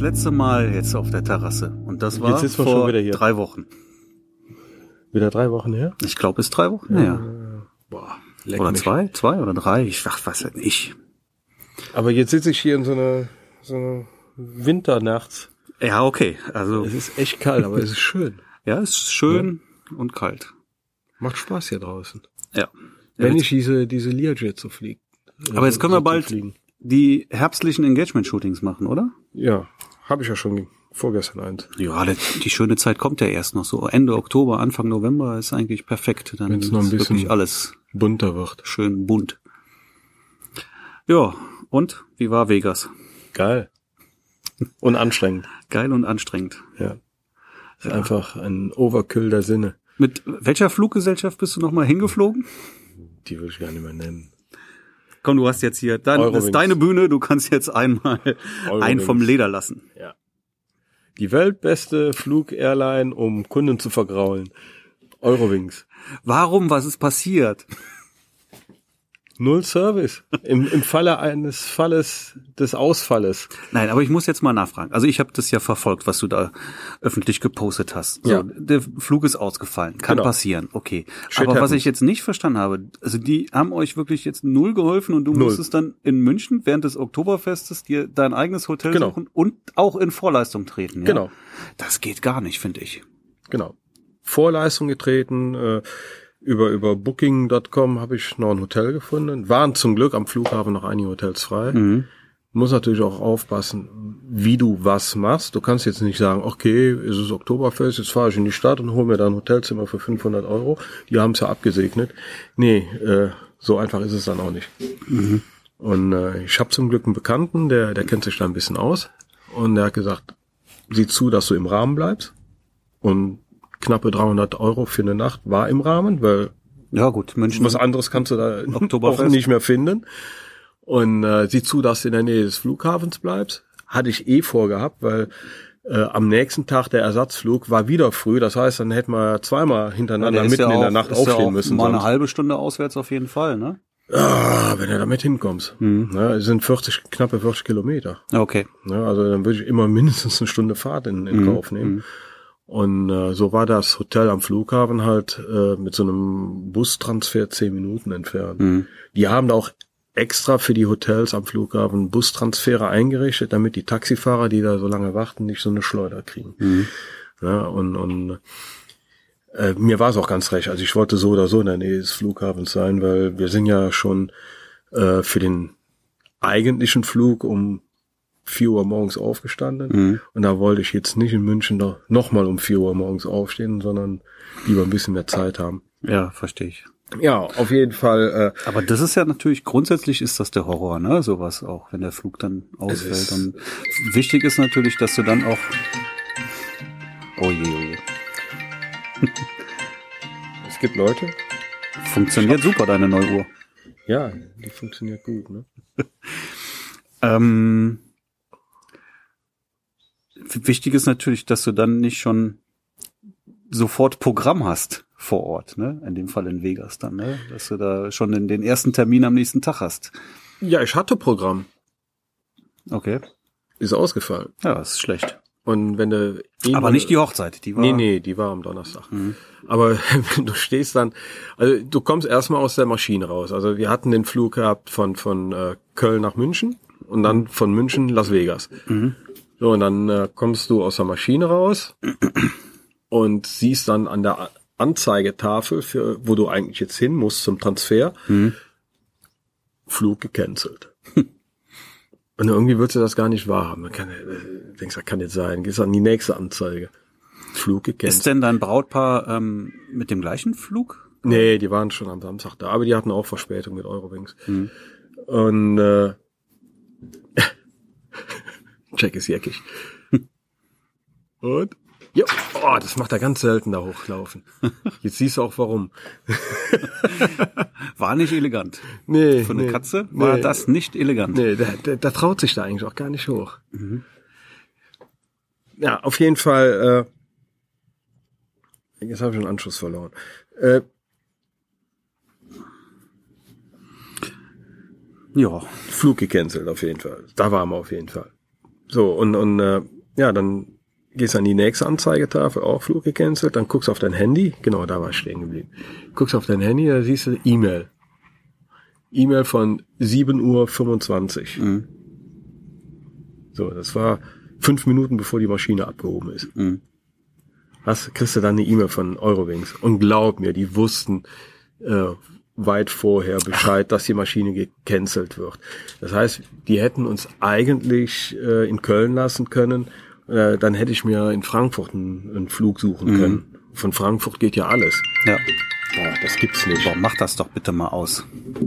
das letzte Mal jetzt auf der Terrasse. Und das war vor schon wieder hier. drei Wochen. Wieder drei Wochen her? Ich glaube, es ist drei Wochen her. Boah, leck Oder mich. zwei? Zwei oder drei? Ich ach, weiß ja nicht. Aber jetzt sitze ich hier in so einer so einer Winternacht. Ja, okay. Also, Es ist echt kalt, aber es ist schön. ja, es ist schön und kalt. Macht Spaß hier draußen. Ja. Wenn ich diese, diese Learjet so fliege. Aber jetzt können wir bald die herbstlichen Engagement-Shootings machen, oder? Ja, habe ich ja schon vorgestern eins. Ja, die, die schöne Zeit kommt ja erst noch so. Ende Oktober, Anfang November ist eigentlich perfekt. Dann Wenn's noch ein ist bisschen- wirklich alles Bunter wird. schön bunt. Ja, und wie war Vegas? Geil. Und anstrengend. Geil und anstrengend. Ja. Ist einfach ein Overkill der Sinne. Mit welcher Fluggesellschaft bist du nochmal hingeflogen? Die will ich gar nicht mehr nennen. Komm, du hast jetzt hier, dein, das Eurowings. ist deine Bühne, du kannst jetzt einmal einen vom Leder lassen. Ja. Die weltbeste Flug-Airline, um Kunden zu vergraulen. Eurowings. Warum, was ist passiert? Null Service. Im, Im Falle eines Falles des Ausfalles. Nein, aber ich muss jetzt mal nachfragen. Also ich habe das ja verfolgt, was du da öffentlich gepostet hast. So, Ja. Der Flug ist ausgefallen. Kann Genau. passieren. Okay. Shit aber was happens. ich jetzt nicht verstanden habe, also die haben euch wirklich jetzt null geholfen und du Null. musstest dann in München während des Oktoberfestes dir dein eigenes Hotel Genau. suchen und auch in Vorleistung treten. Ja? Genau. Das geht gar nicht, finde ich. Genau. Vorleistung getreten. Äh, über über Booking.com habe ich noch ein Hotel gefunden. Waren zum Glück am Flughafen noch einige Hotels frei. Mhm. Muss natürlich auch aufpassen, wie du was machst. Du kannst jetzt nicht sagen, okay, es ist Oktoberfest, jetzt fahre ich in die Stadt und hole mir da ein Hotelzimmer für 500 Euro. Die haben es ja abgesegnet. Nee, äh, so einfach ist es dann auch nicht. Und äh, ich habe zum Glück einen Bekannten, der, der kennt sich da ein bisschen aus. Und der hat gesagt, sieh zu, dass du im Rahmen bleibst. Und knappe 300 Euro für eine Nacht war im Rahmen, weil Ja gut, München. was anderes kannst du da auch nicht mehr finden. Und äh, sieh zu, dass du in der Nähe des Flughafens bleibst. Hatte ich eh vorgehabt, weil äh, am nächsten Tag der Ersatzflug war wieder früh. Das heißt, dann hätten wir zweimal hintereinander Der ist mitten ja in der auch- Nacht ja aufstehen auch müssen. Mal eine sonst. halbe Stunde auswärts auf jeden Fall, ne? Ah, wenn du damit hinkommst. Ne, es sind 40, knappe 40 Kilometer. Okay. Ne, also dann würde ich immer mindestens eine Stunde Fahrt in, in Kauf nehmen. Und äh, so war das Hotel am Flughafen halt äh, mit so einem Bustransfer zehn Minuten entfernt. Die haben da auch extra für die Hotels am Flughafen Bustransfere eingerichtet, damit die Taxifahrer, die da so lange warten, nicht so eine Schleuder kriegen. Ja, und und äh, mir war es auch ganz recht. Also ich wollte so oder so in der Nähe des Flughafens sein, weil wir sind ja schon äh, für den eigentlichen Flug um 4 Uhr morgens aufgestanden. Und da wollte ich jetzt nicht in München noch, noch mal um 4 Uhr morgens aufstehen, sondern lieber ein bisschen mehr Zeit haben. Ja, verstehe ich. Ja, auf jeden Fall. Äh, Aber das ist ja natürlich, grundsätzlich ist das der Horror, ne? Sowas auch, wenn der Flug dann ausfällt. Und wichtig ist natürlich, dass du dann auch. Oh je, oh je. es gibt Leute. Funktioniert super, deine neue Uhr. Ja, die funktioniert gut. Ne? Ähm, wichtig ist natürlich, dass du dann nicht schon sofort Programm hast vor Ort, ne? In dem Fall in Vegas dann, ne? Dass du da schon den, den ersten Termin am nächsten Tag hast. Ja, ich hatte Programm. Okay. Ist ausgefallen. Ja, das ist schlecht. Und wenn du Aber nicht die Hochzeit, die war. Nee, nee, die war am Donnerstag. Aber wenn du stehst dann, also du kommst erstmal aus der Maschine raus. Also wir hatten den Flug gehabt von, von äh, Köln nach München und dann von München Las Vegas. So, und dann äh, kommst du aus der Maschine raus und siehst dann an der Anzeigetafel, für, wo du eigentlich jetzt hin musst zum Transfer, Flug gecancelt. Und irgendwie würdest du das gar nicht wahrhaben. Man kann, äh, denkst, das kann jetzt sein. Gehst an die nächste Anzeige. Flug Ist gecancelt. denn dein Brautpaar ähm, mit dem gleichen Flug? Nee, die waren schon am Samstag da, aber die hatten auch Verspätung mit Eurowings. Und äh, Jack ist jäckig. Und? Ja, oh, das macht er ganz selten da hochlaufen. Jetzt siehst du auch warum. War nicht elegant. Nee, eine nee, Katze war nee, das nicht elegant. Nee, der, der, der traut sich da eigentlich auch gar nicht hoch. Ja, auf jeden Fall. Äh, jetzt habe ich einen Anschluss verloren. Äh, Ja. Flug gecancelt auf jeden Fall. Da waren wir auf jeden Fall. So, und, und äh, ja, dann gehst an die nächste Anzeigetafel, auch Flug gecancelt, dann guckst auf dein Handy, genau, da war ich stehen geblieben. Guckst auf dein Handy, da siehst du E-Mail. E-Mail von 7.25 Uhr. Mhm. So, das war fünf Minuten, bevor die Maschine abgehoben ist. Mhm. Hast, kriegst du dann eine E-Mail von Eurowings. Und glaub mir, die wussten äh, weit vorher Bescheid, dass die Maschine gecancelt wird. Das heißt, die hätten uns eigentlich äh, in Köln lassen können äh, dann hätte ich mir in Frankfurt einen, einen Flug suchen mhm. können. Von Frankfurt geht ja alles. Ja. Boah, das gibt's nicht. Boah, mach das doch bitte mal aus.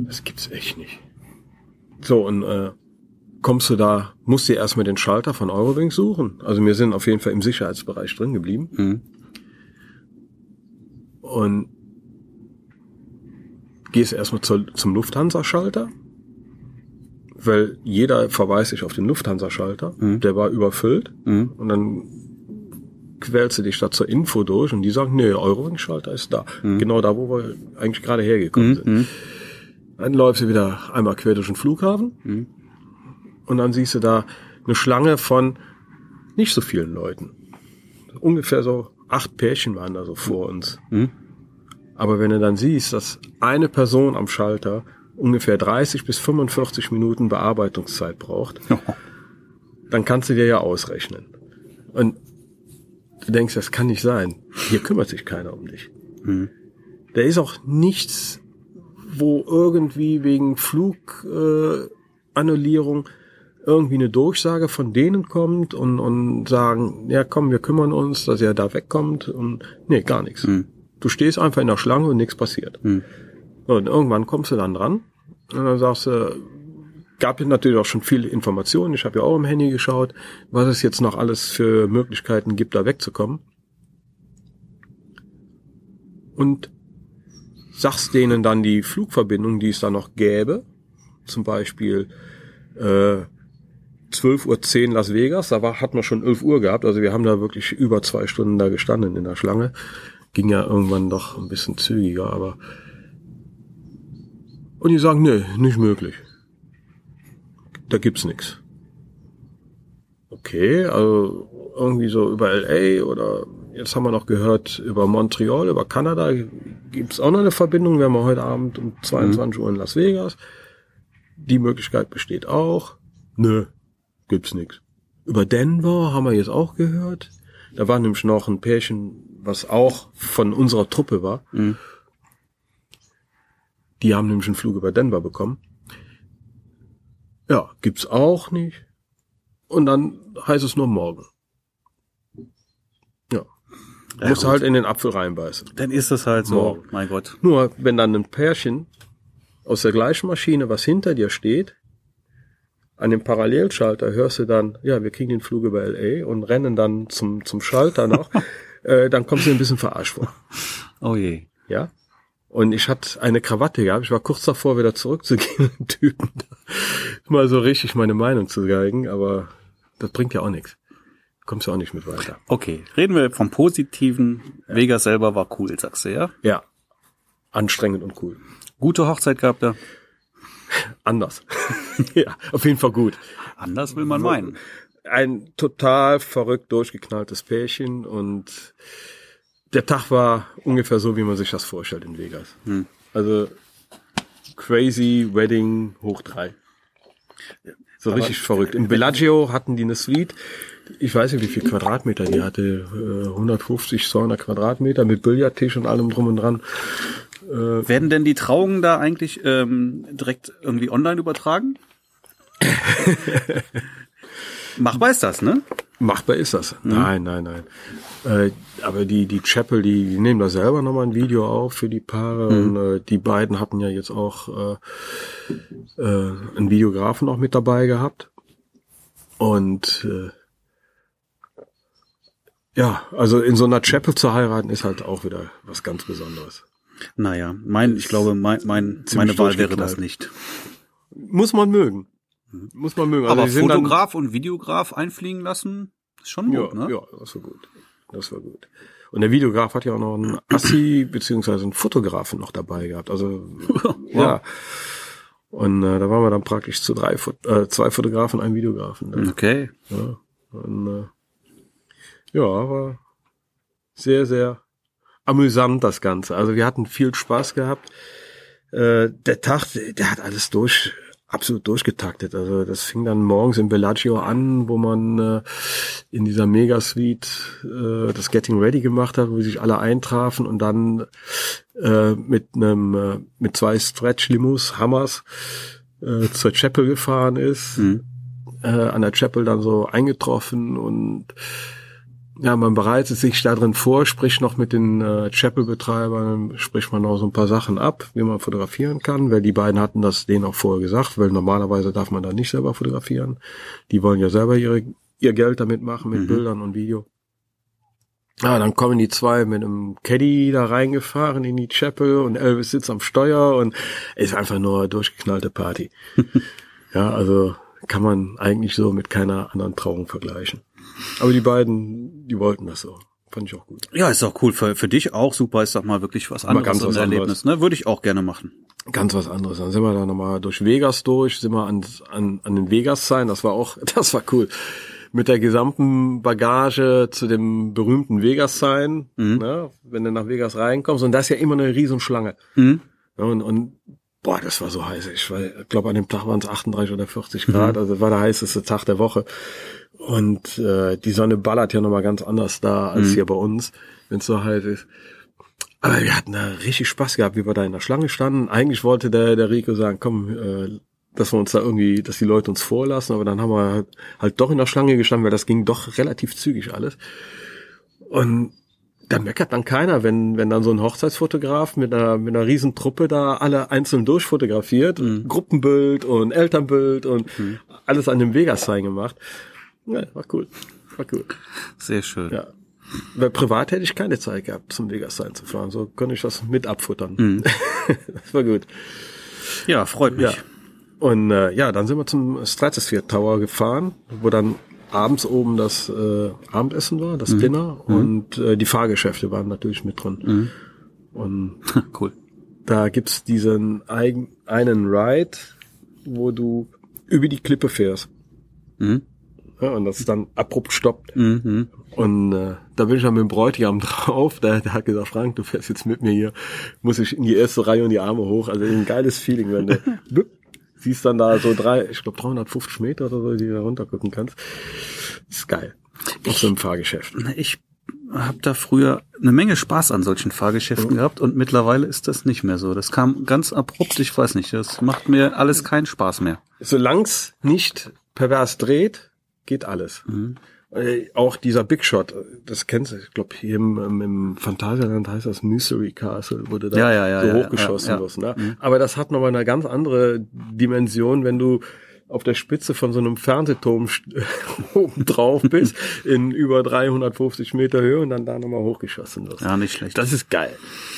Das gibt's echt nicht. So, und äh, kommst du da, musst du erstmal den Schalter von Eurowings suchen. Also wir sind auf jeden Fall im Sicherheitsbereich drin geblieben. Mhm. Und gehst erstmal zur, zum Lufthansa-Schalter weil jeder verweist sich auf den Lufthansa-Schalter, mhm. der war überfüllt mhm. und dann quälst du dich da zur Info durch und die sagen, nee, Eurowings-Schalter ist da. Mhm. Genau da, wo wir eigentlich gerade hergekommen mhm. sind. Mhm. Dann läufst du wieder einmal quer durch den Flughafen mhm. und dann siehst du da eine Schlange von nicht so vielen Leuten. Ungefähr so acht Pärchen waren da so vor uns. Aber wenn du dann siehst, dass eine Person am Schalter ungefähr 30 bis 45 Minuten Bearbeitungszeit braucht, dann kannst du dir ja ausrechnen. Und du denkst, das kann nicht sein. Hier kümmert sich keiner um dich. Mhm. Da ist auch nichts, wo irgendwie wegen Flugannullierung äh, irgendwie eine Durchsage von denen kommt und, und sagen, ja komm, wir kümmern uns, dass er da wegkommt und nee, gar nichts. Mhm. Du stehst einfach in der Schlange und nichts passiert. Mhm. Und irgendwann kommst du dann dran und dann sagst du, gab es natürlich auch schon viele Informationen. Ich habe ja auch im Handy geschaut, was es jetzt noch alles für Möglichkeiten gibt, da wegzukommen. Und sagst denen dann die Flugverbindung, die es da noch gäbe. Zum Beispiel äh, 12.10 Uhr Las Vegas, da war, hat man schon 11 Uhr gehabt. Also wir haben da wirklich über zwei Stunden da gestanden in der Schlange. Ging ja irgendwann doch ein bisschen zügiger, aber und die sagen, nee, nicht möglich. Da gibt's nichts. Okay, also irgendwie so über LA oder jetzt haben wir noch gehört über Montreal, über Kanada gibt's auch noch eine Verbindung. Wir haben heute Abend um 22 mhm. Uhr in Las Vegas. Die Möglichkeit besteht auch. Nö, gibt's nichts. Über Denver haben wir jetzt auch gehört. Da war nämlich noch ein Pärchen, was auch von unserer Truppe war. Mhm. Die haben nämlich einen Flug über Denver bekommen. Ja, gibt's auch nicht. Und dann heißt es nur morgen. Ja. ja Muss halt in den Apfel reinbeißen. Dann ist es halt so, morgen. mein Gott. Nur, wenn dann ein Pärchen aus der gleichen Maschine, was hinter dir steht, an dem Parallelschalter hörst du dann, ja, wir kriegen den Flug über LA und rennen dann zum, zum Schalter noch, äh, dann kommst du ein bisschen verarscht vor. Oh je. Ja? Und ich hatte eine Krawatte gehabt. Ich war kurz davor, wieder zurückzugehen, den Typen mal so richtig meine Meinung zu geigen, aber das bringt ja auch nichts. Kommst ja auch nicht mit weiter. Okay, reden wir vom Positiven. Ja. Vega selber war cool, sagst du, ja? Ja. Anstrengend und cool. Gute Hochzeit gehabt da? Anders. ja, auf jeden Fall gut. Anders will man meinen. Ein total verrückt durchgeknalltes Pärchen und der Tag war ungefähr so, wie man sich das vorstellt in Vegas. Hm. Also crazy Wedding hoch drei. So Aber richtig verrückt. Im Bellagio hatten die eine Suite. Ich weiß nicht, wie viel Quadratmeter die hatte. 150, 200 Quadratmeter mit Billardtisch und allem drum und dran. Äh, Werden denn die Trauungen da eigentlich ähm, direkt irgendwie online übertragen? Machbar ist das, ne? Machbar ist das. Mhm. Nein, nein, nein. Äh, aber die, die Chapel, die, die nehmen da selber nochmal ein Video auf für die Paare. Mhm. Und äh, die beiden hatten ja jetzt auch äh, äh, einen Videografen auch mit dabei gehabt. Und äh, ja, also in so einer Chapel zu heiraten ist halt auch wieder was ganz Besonderes. Naja, mein, ich glaube, mein, mein, meine Wahl wäre das nicht. Muss man mögen. Muss man mögen. Also Aber Fotograf und Videograf einfliegen lassen, ist schon gut, ja, ne? Ja, das war gut. Das war gut. Und der Videograf hat ja auch noch einen Assi beziehungsweise einen Fotografen noch dabei gehabt. Also ja. Und äh, da waren wir dann praktisch zu drei, äh, zwei Fotografen, ein Videografen. Dann. Okay. Ja, und, äh, ja, war sehr, sehr amüsant das Ganze. Also wir hatten viel Spaß gehabt. Äh, der Tag, der hat alles durch, absolut durchgetaktet. Also das fing dann morgens im Bellagio an, wo man äh, in dieser Megasuite äh, das Getting Ready gemacht hat, wo sich alle eintrafen und dann äh, mit einem äh, mit zwei Stretch Limous Hammers äh, zur Chapel gefahren ist. Mhm. Äh, an der Chapel dann so eingetroffen und ja, man bereitet sich da drin vor, spricht noch mit den äh, Chapel-Betreibern, spricht man noch so ein paar Sachen ab, wie man fotografieren kann, weil die beiden hatten das denen auch vorher gesagt, weil normalerweise darf man da nicht selber fotografieren. Die wollen ja selber ihre, ihr Geld damit machen, mit mhm. Bildern und Video. Ja, dann kommen die zwei mit einem Caddy da reingefahren in die Chapel und Elvis sitzt am Steuer und ist einfach nur durchgeknallte Party. ja, also kann man eigentlich so mit keiner anderen Trauung vergleichen. Aber die beiden, die wollten das so. Fand ich auch gut. Ja, ist auch cool. Für, für dich auch super. Ist doch mal wirklich was anderes. Mal ganz was Erlebnis, ne? Würde ich auch gerne machen. Ganz was anderes. Dann sind wir da nochmal durch Vegas durch, sind wir an, an, an den Vegas sein. Das war auch, das war cool. Mit der gesamten Bagage zu dem berühmten Vegas sein, mhm. ne? wenn du nach Vegas reinkommst. Und da ist ja immer eine Riesenschlange. Mhm. Und, und boah, das war so heiß. Ich glaube, an dem Tag waren es 38 oder 40 Grad. Mhm. Also war der heißeste Tag der Woche. Und äh, die Sonne ballert ja nochmal ganz anders da als mhm. hier bei uns, wenn es so heiß ist. Aber wir hatten da richtig Spaß gehabt, wie wir da in der Schlange standen. Eigentlich wollte der, der Rico sagen, komm, äh, dass wir uns da irgendwie, dass die Leute uns vorlassen, aber dann haben wir halt, halt doch in der Schlange gestanden, weil das ging doch relativ zügig alles. Und da meckert dann keiner, wenn, wenn dann so ein Hochzeitsfotograf mit einer, mit einer riesen Truppe da alle einzeln durchfotografiert, mhm. Gruppenbild und Elternbild und mhm. alles an dem Vegas-Sign gemacht. Ja, war cool. War cool. Sehr schön. Ja. Weil privat hätte ich keine Zeit gehabt, zum Vegas sein zu fahren. So konnte ich das mit abfuttern. Mhm. das war gut. Ja, freut mich. Ja. Und äh, ja, dann sind wir zum Stratosphere Tower gefahren, wo dann abends oben das äh, Abendessen war, das mhm. Dinner mhm. und äh, die Fahrgeschäfte waren natürlich mit drin. Mhm. Und cool. Da gibt's diesen eigen, einen Ride, wo du über die Klippe fährst. Mhm ja, und das dann abrupt stoppt. Mhm. Und äh, da bin ich dann mit dem Bräutigam drauf. Der, der hat gesagt, Frank, du fährst jetzt mit mir hier, muss ich in die erste Reihe und die Arme hoch. Also ein geiles Feeling, wenn du siehst dann da so drei, ich glaube 350 Meter oder so, die du da runtergucken kannst. Das ist geil. Auf so einem Fahrgeschäft. Ich habe da früher eine Menge Spaß an solchen Fahrgeschäften mhm. gehabt und mittlerweile ist das nicht mehr so. Das kam ganz abrupt, ich weiß nicht, das macht mir alles keinen Spaß mehr. Solang's nicht pervers dreht, geht alles. Mhm. Äh, auch dieser Big Shot, das kennst du, ich glaube hier im, im Phantasialand heißt das Mystery Castle, wurde da ja, ja, ja, so hochgeschossen ja, wirst. Ne? Mhm. Aber das hat nochmal eine ganz andere Dimension, wenn du auf der Spitze von so einem Fernsehturm oben drauf bist, in über 350 Meter Höhe und dann da nochmal hochgeschossen wirst. Ja, nicht schlecht. Das ist geil.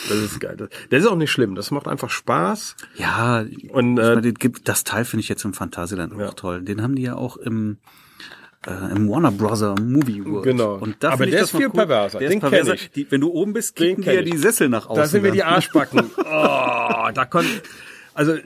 Das ist geil. Das ist auch nicht schlimm. Das macht einfach Spaß. Ja, und äh, das Teil finde ich jetzt im Phantasialand auch toll. Den haben die ja auch im äh, im Warner Brother Movie World. Genau. Und da Aber der ist viel cool. perverser. Der Den kenne ich. Die, wenn du oben bist, kicken dir die Sessel nach außen. Da sind wir die Arschbacken. oh, da kon also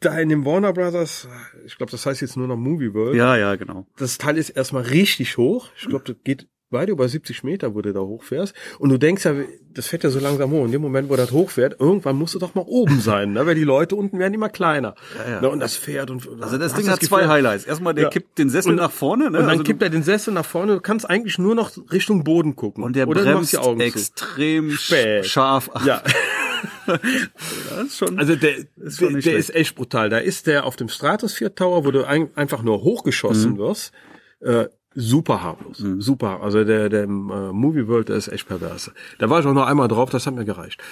da in dem Warner Brothers, ich glaube, das heißt jetzt nur noch Movie World. Ja, ja, genau. Das Teil ist erstmal richtig hoch. Ich glaube, das geht weit über 70 Meter, wo du da hochfährst. Und du denkst ja, das fährt ja so langsam hoch. In dem Moment, wo das hochfährt, irgendwann musst du doch mal oben sein, ne? weil die Leute unten werden immer kleiner. Ja, ja. Ne? Und das fährt und also das Ding hat zwei Highlights. Erstmal, der ja. kippt den Sessel und, nach vorne, ne? Und dann also kippt er den Sessel nach vorne. Du kannst eigentlich nur noch Richtung Boden gucken. Und der Oder bremst extrem Spät. scharf. Ach. Ja. das ist schon, also der, ist der, der ist echt brutal. Da ist der auf dem Stratosphere Tower, wo du ein, einfach nur hochgeschossen mhm. wirst. Äh, super harmlos. Mhm. Super. Also der, der äh, Movie World, der ist echt perverse. Da war ich auch noch einmal drauf, das hat mir gereicht.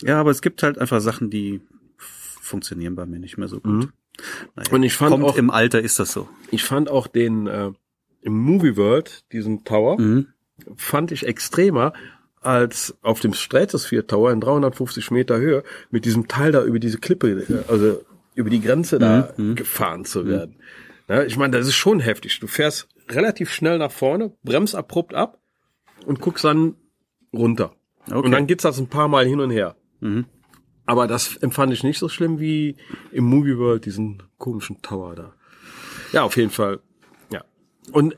Ja, aber es gibt halt einfach Sachen, die funktionieren bei mir nicht mehr so gut. Mhm. Naja, Und ich fand kommt auch, im Alter ist das so. Ich fand auch den äh, im Movie World, diesen Tower, mhm. fand ich extremer als auf dem Stratosphere Tower in 350 Meter Höhe mit diesem Teil da über diese Klippe, äh, also über die Grenze da mhm. mhm. gefahren zu werden. Ja, ich meine, das ist schon heftig. Du fährst relativ schnell nach vorne, bremst abrupt ab und guckst dann runter. Okay. Und dann geht's das ein paar Mal hin und her. Mhm. Aber das empfand ich nicht so schlimm wie im Movie World, diesen komischen Tower da. Ja, auf jeden Fall. Ja. Und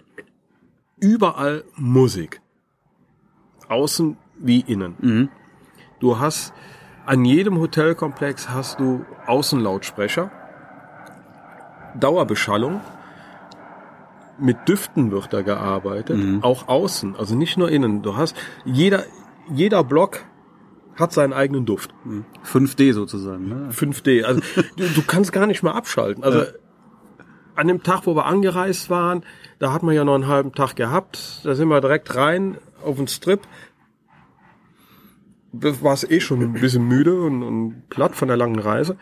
überall Musik. Außen wie innen. Mhm. Du hast an jedem Hotelkomplex hast du Außenlautsprecher, Dauerbeschallung. Mit Düften wird da gearbeitet, auch außen, also nicht nur innen. Du hast jeder jeder Block hat seinen eigenen Duft. 5D sozusagen. Ne? 5D. Also du, du kannst gar nicht mehr abschalten. Also an dem Tag, wo wir angereist waren, da hat man ja noch einen halben Tag gehabt. Da sind wir direkt rein auf den Strip. Da war es eh schon ein bisschen müde und, und platt von der langen Reise.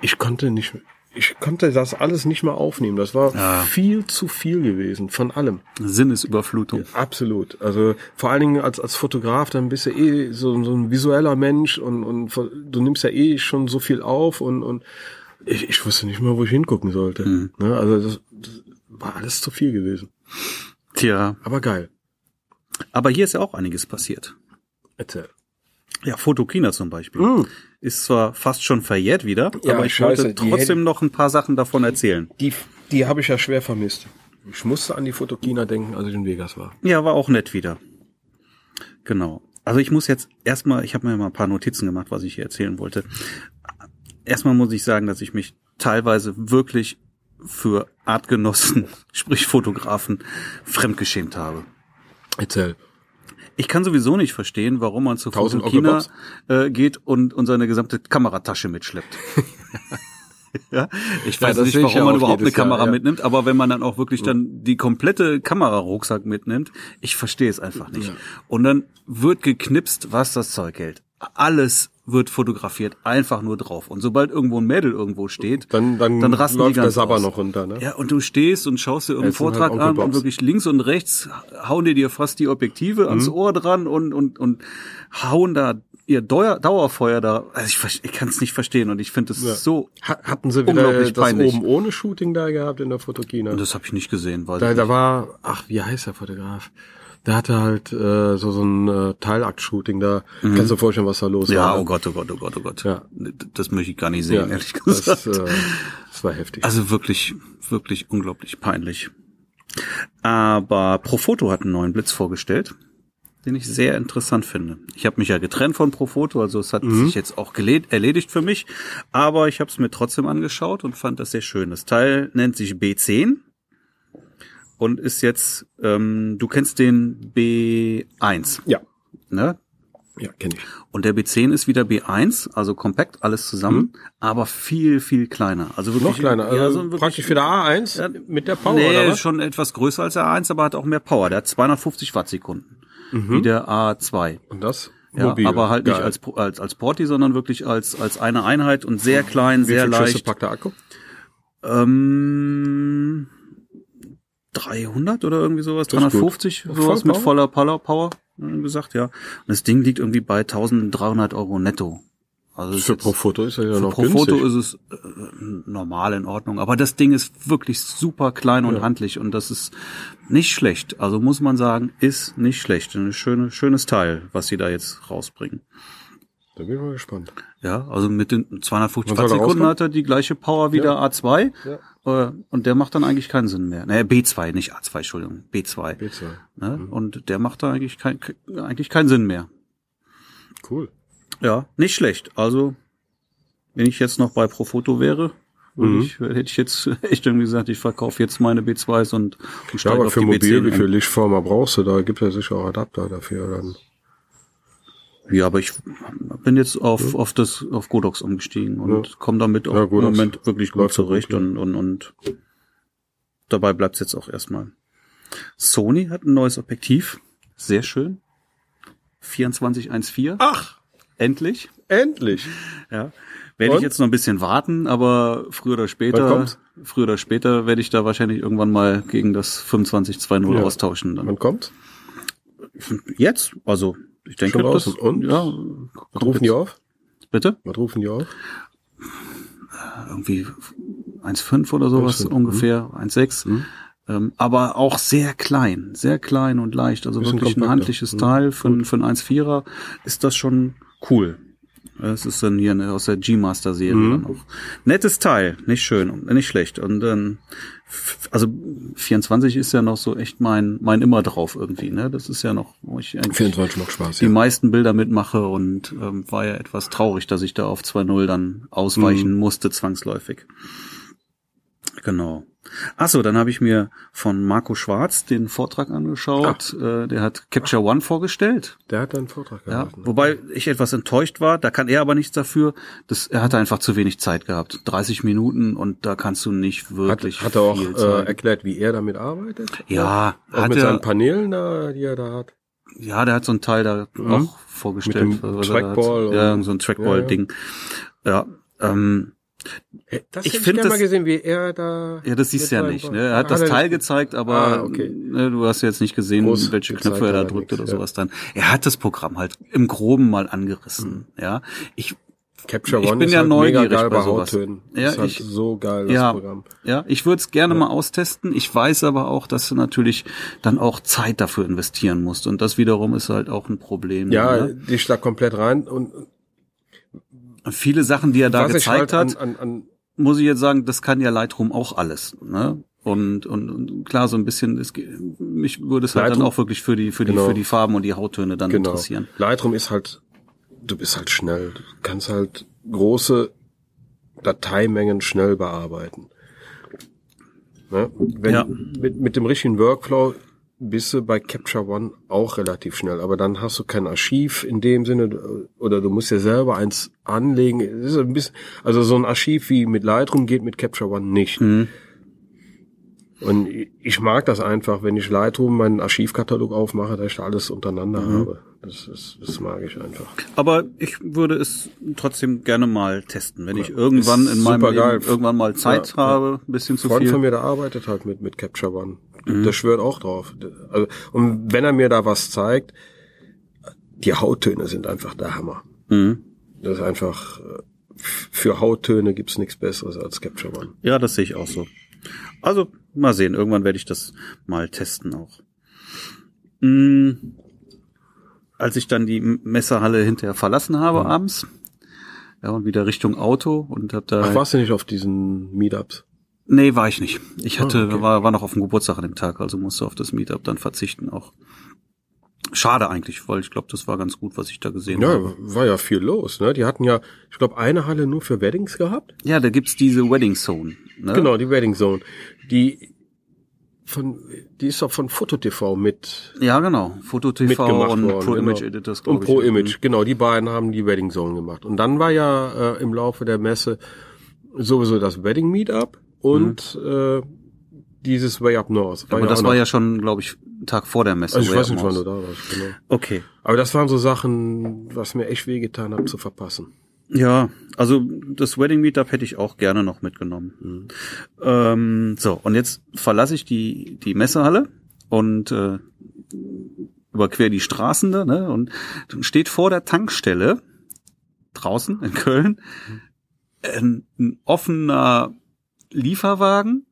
Ich konnte nicht, ich konnte das alles nicht mehr aufnehmen. Das war Ja. viel zu viel gewesen von allem. Sinnesüberflutung. Absolut. Also vor allen Dingen als, als Fotograf, dann bist du eh so, so ein visueller Mensch und, und du nimmst ja eh schon so viel auf und, und ich, ich wusste nicht mal, wo ich hingucken sollte. Ne? Also das, das war alles zu viel gewesen. Tja, Aber geil. aber hier ist ja auch einiges passiert. Erzähl. Ja, Fotokina zum Beispiel. Mm. Ist zwar fast schon verjährt wieder, Ja, aber ich scheiße, wollte trotzdem noch ein paar Sachen davon erzählen. Die, die habe ich ja schwer vermisst. Ich musste an die Fotokina denken, als ich in Vegas war. Ja, war auch nett wieder. Genau. Also ich muss jetzt erstmal, ich habe mir mal ein paar Notizen gemacht, was ich hier erzählen wollte. Erstmal muss ich sagen, dass ich mich teilweise wirklich für Artgenossen, sprich Fotografen, fremdgeschämt habe. Erzähl. Ich kann sowieso nicht verstehen, warum man zu 1000 Fotokina Octobox? äh, geht und, und seine gesamte Kameratasche mitschleppt. ja, ich Ja, weiß das nicht, warum ja man überhaupt eine jedes Jahr, Kamera ja. mitnimmt, aber wenn man dann auch wirklich dann die komplette Kamerarucksack mitnimmt, ich verstehe es einfach nicht. Ja. Und dann wird geknipst, was das Zeug hält. Alles wird fotografiert, einfach nur drauf. Und sobald irgendwo ein Mädel irgendwo steht, Dann, dann, dann rasten läuft die der ganz Sabber aus. noch runter, ne? Ja, und du stehst und schaust dir irgendeinen sind halt Vortrag Onkel an und wirklich links und rechts hauen die dir fast die Objektive Mhm. ans Ohr dran und, und, und hauen da ihr Dauer, Dauerfeuer da. Also ich, ich kann es nicht verstehen und ich finde es Ja. so. Ha- Hatten sie wieder Unglaublich das peinlich. oben ohne Shooting da gehabt in der Fotokina? Und das habe ich nicht gesehen, weil Da, da war, ach, wie heißt der Fotograf? Der hatte halt äh, so, so ein äh, Teilakt-Shooting da. Kannst du dir vorstellen, was da los Mhm. ja, war? oh Gott, oh Gott, oh Gott, oh Gott. Ja. Das möchte ich gar nicht sehen, Ja, ehrlich gesagt. das, äh, das war heftig. Also wirklich, wirklich unglaublich peinlich. Aber Profoto hat einen neuen Blitz vorgestellt, den ich sehr interessant finde. Ich habe mich ja getrennt von Profoto, also es hat sich jetzt auch erledigt für mich, aber ich habe es mir trotzdem angeschaut und fand das sehr schön. Das Teil nennt sich B10 und ist jetzt, ähm, du kennst den B1, ja, ne? ja, kenne ich. Und der B10 ist wieder B1, also kompakt, alles zusammen, aber viel, viel kleiner. Also wirklich, Noch kleiner, also ja, so wirklich, praktisch für der A1 Ja, mit der Power, nee, oder was? schon etwas größer als der A1, aber hat auch mehr Power. Der hat 250 Wattsekunden. Wie der A2. Und das? Ja, Mobil. aber halt nicht Geil. als, als, als Porti, sondern wirklich als, als eine Einheit und sehr klein, Wie sehr viel leicht. packt der Akku? Ähm, 300 oder irgendwie sowas, Das ist gut. 350, Voll sowas mit voller Power, äh, gesagt, ja. Und das Ding liegt irgendwie bei 1300 Euro netto. Also Für pro Foto ist er ja für noch pro günstig. Foto ist es äh, normal in Ordnung, aber das Ding ist wirklich super klein und Ja. handlich und das ist nicht schlecht. Also muss man sagen, ist nicht schlecht. Ein schöne, schönes Teil, was sie da jetzt rausbringen. Da bin ich mal gespannt. Ja, also mit den 250 Wann soll er Wattsekunden rauskommen? hat er die gleiche Power wie der A2 äh, und der macht dann eigentlich keinen Sinn mehr. Naja, B2, nicht A2, Entschuldigung, B2. B2. Ne? Und der macht da eigentlich, kein, eigentlich keinen Sinn mehr. Cool. Ja, nicht schlecht. Also, wenn ich jetzt noch bei Profoto wäre, Mhm. ich, hätte ich jetzt echt irgendwie gesagt, ich verkaufe jetzt meine B2s und, und Ja, steige aber auf für die mobil, B10 wie viel. Lichtformer brauchst du? Da gibt es ja sicher auch Adapter dafür. Dann. Ja, aber ich bin jetzt auf, auf das, auf Godox umgestiegen und Ja. komme damit auch Ja, im Moment wirklich gut läuft ja zurecht gut, ja. und, und, und dabei bleibt's jetzt auch erstmal. Sony hat ein neues Objektiv. Sehr schön. 2414. Ach, Endlich. endlich. Ja. Werde Und? ich jetzt noch ein bisschen warten, aber früher oder später, früher oder später werde ich da wahrscheinlich irgendwann mal gegen das 2520 Ja. austauschen. Dann. Wann kommt? Jetzt? Also, ich denke, Schon das. Und? ja, Was rufen die auf? Bitte? Was rufen die auf? Irgendwie 1,5 oder sowas 1,5, ungefähr, 1,6. Mhm. Ähm, aber auch sehr klein, sehr klein und leicht. Also wirklich ein handliches Mhm. Teil für, für ein 1,4er ist das schon cool. Das ist dann hier eine, aus der G-Master-Serie mhm. dann auch. Nettes Teil, nicht schön, nicht schlecht. Und ähm, also 24 ist ja noch so echt mein mein immer drauf irgendwie, ne? Das ist ja noch, wo ich eigentlich 24 macht Spaß, die ja. meisten Bilder mitmache und ähm, war ja etwas traurig, dass ich da auf 2.0 dann ausweichen mhm. musste zwangsläufig. Genau. Achso, dann habe ich mir von Marco Schwarz den Vortrag angeschaut. Ach. Äh, der hat Capture One vorgestellt. Der hat einen Vortrag gehalten. Ja, wobei ich etwas enttäuscht war. Da kann er aber nichts dafür. Das, er hatte einfach zu wenig Zeit gehabt. 30 Minuten und da kannst du nicht wirklich. Hat, hat er auch äh, erklärt, wie er damit arbeitet? Ja. Auch hat mit er, seinen Paneelen da, die er da hat. Ja, der hat so ein Teil da mhm. auch vorgestellt. Mit dem Trackball. Ja, so ein Trackball-Ding. Ja, ja ähm, das ich finde mal gesehen, wie er da. Ja, das siehst du ja nicht. Ne? Er hat das Teil gezeigt, aber ah, okay. ne, du hast jetzt nicht gesehen, Groß welche Knöpfe er da drückt oder sowas dann. Er hat das Programm halt im Groben mal angerissen. Mhm. Ja, ich Capture One ich bin ist ja halt neugierig mega geil bei sowas. Hauttönen. Ja, ist halt ich, so geil das ja, Programm. Ja, ich würde es gerne ja. mal austesten. Ich weiß aber auch, dass du natürlich dann auch Zeit dafür investieren musst und das wiederum ist halt auch ein Problem. Ja, ne? ich schlag komplett rein und viele Sachen, die er da gezeigt halt hat, an, an, an muss ich jetzt sagen, das kann ja Lightroom auch alles. Ne? Und, und, und klar, so ein bisschen, es, mich würde es halt dann auch wirklich für die, für die, genau. für die Farben und die Hauttöne dann genau. interessieren. Lightroom ist halt, du bist halt schnell. Du kannst halt große Dateimengen schnell bearbeiten. Ne? Wenn, ja. mit, mit dem richtigen Workflow bist du bei Capture One auch relativ schnell, aber dann hast du kein Archiv in dem Sinne oder du musst ja selber eins anlegen. ist ein bisschen, also so ein Archiv wie mit Lightroom geht mit Capture One nicht. Mhm. Und ich mag das einfach, wenn ich Lightroom meinen Archivkatalog aufmache, dass ich da alles untereinander mhm. habe. Das, das, das mag ich einfach. Aber ich würde es trotzdem gerne mal testen, wenn ich irgendwann in meinem Leben irgendwann mal Zeit ja, habe, ein bisschen zu Freund viel. von mir, der arbeitet halt mit, mit Capture One. Mhm. Der schwört auch drauf. Also, und wenn er mir da was zeigt, die Hauttöne sind einfach der Hammer. Mhm. Das ist einfach, äh, für Hauttöne gibt's nichts Besseres als Capture One. Ja, das sehe ich auch so. Also, mal sehen. Irgendwann werde ich das mal testen auch. Mhm. Als ich dann die Messerhalle hinterher verlassen habe mhm. abends, ja, und wieder Richtung Auto und hab da. Ach, warst du nicht auf diesen Meetups? Nee, war ich nicht. Ich hatte, oh, okay. war, war noch auf dem Geburtstag an dem Tag, also musste auf das Meetup dann verzichten auch. Schade eigentlich, weil ich glaube, das war ganz gut, was ich da gesehen ja, habe. Ja, war ja viel los. Ne? Die hatten ja, ich glaube, eine Halle nur für Weddings gehabt. Ja, da gibt's diese Wedding Zone. Ne? Genau, die Wedding Zone. Die von, die ist auch von FotoTV mit. Ja, genau. FotoTV und worden, Pro genau. Image Editors. Und Pro ich. Image, genau. Die beiden haben die Wedding Zone gemacht. Und dann war ja äh, im Laufe der Messe sowieso das Wedding Meetup und mhm. äh, dieses Way Up North. Aber ja das war ja schon, glaube ich, Tag vor der Messe. Also ich weiß nicht, wann du da warst. Genau. Okay. Aber das waren so Sachen, was mir echt wehgetan hat zu verpassen. Ja, also das Wedding Meetup hätte ich auch gerne noch mitgenommen. Mhm. Ähm, so, und jetzt verlasse ich die, die Messehalle und äh, überquer die Straßen da, ne? Und steht vor der Tankstelle draußen in Köln ein, ein offener Lieferwagen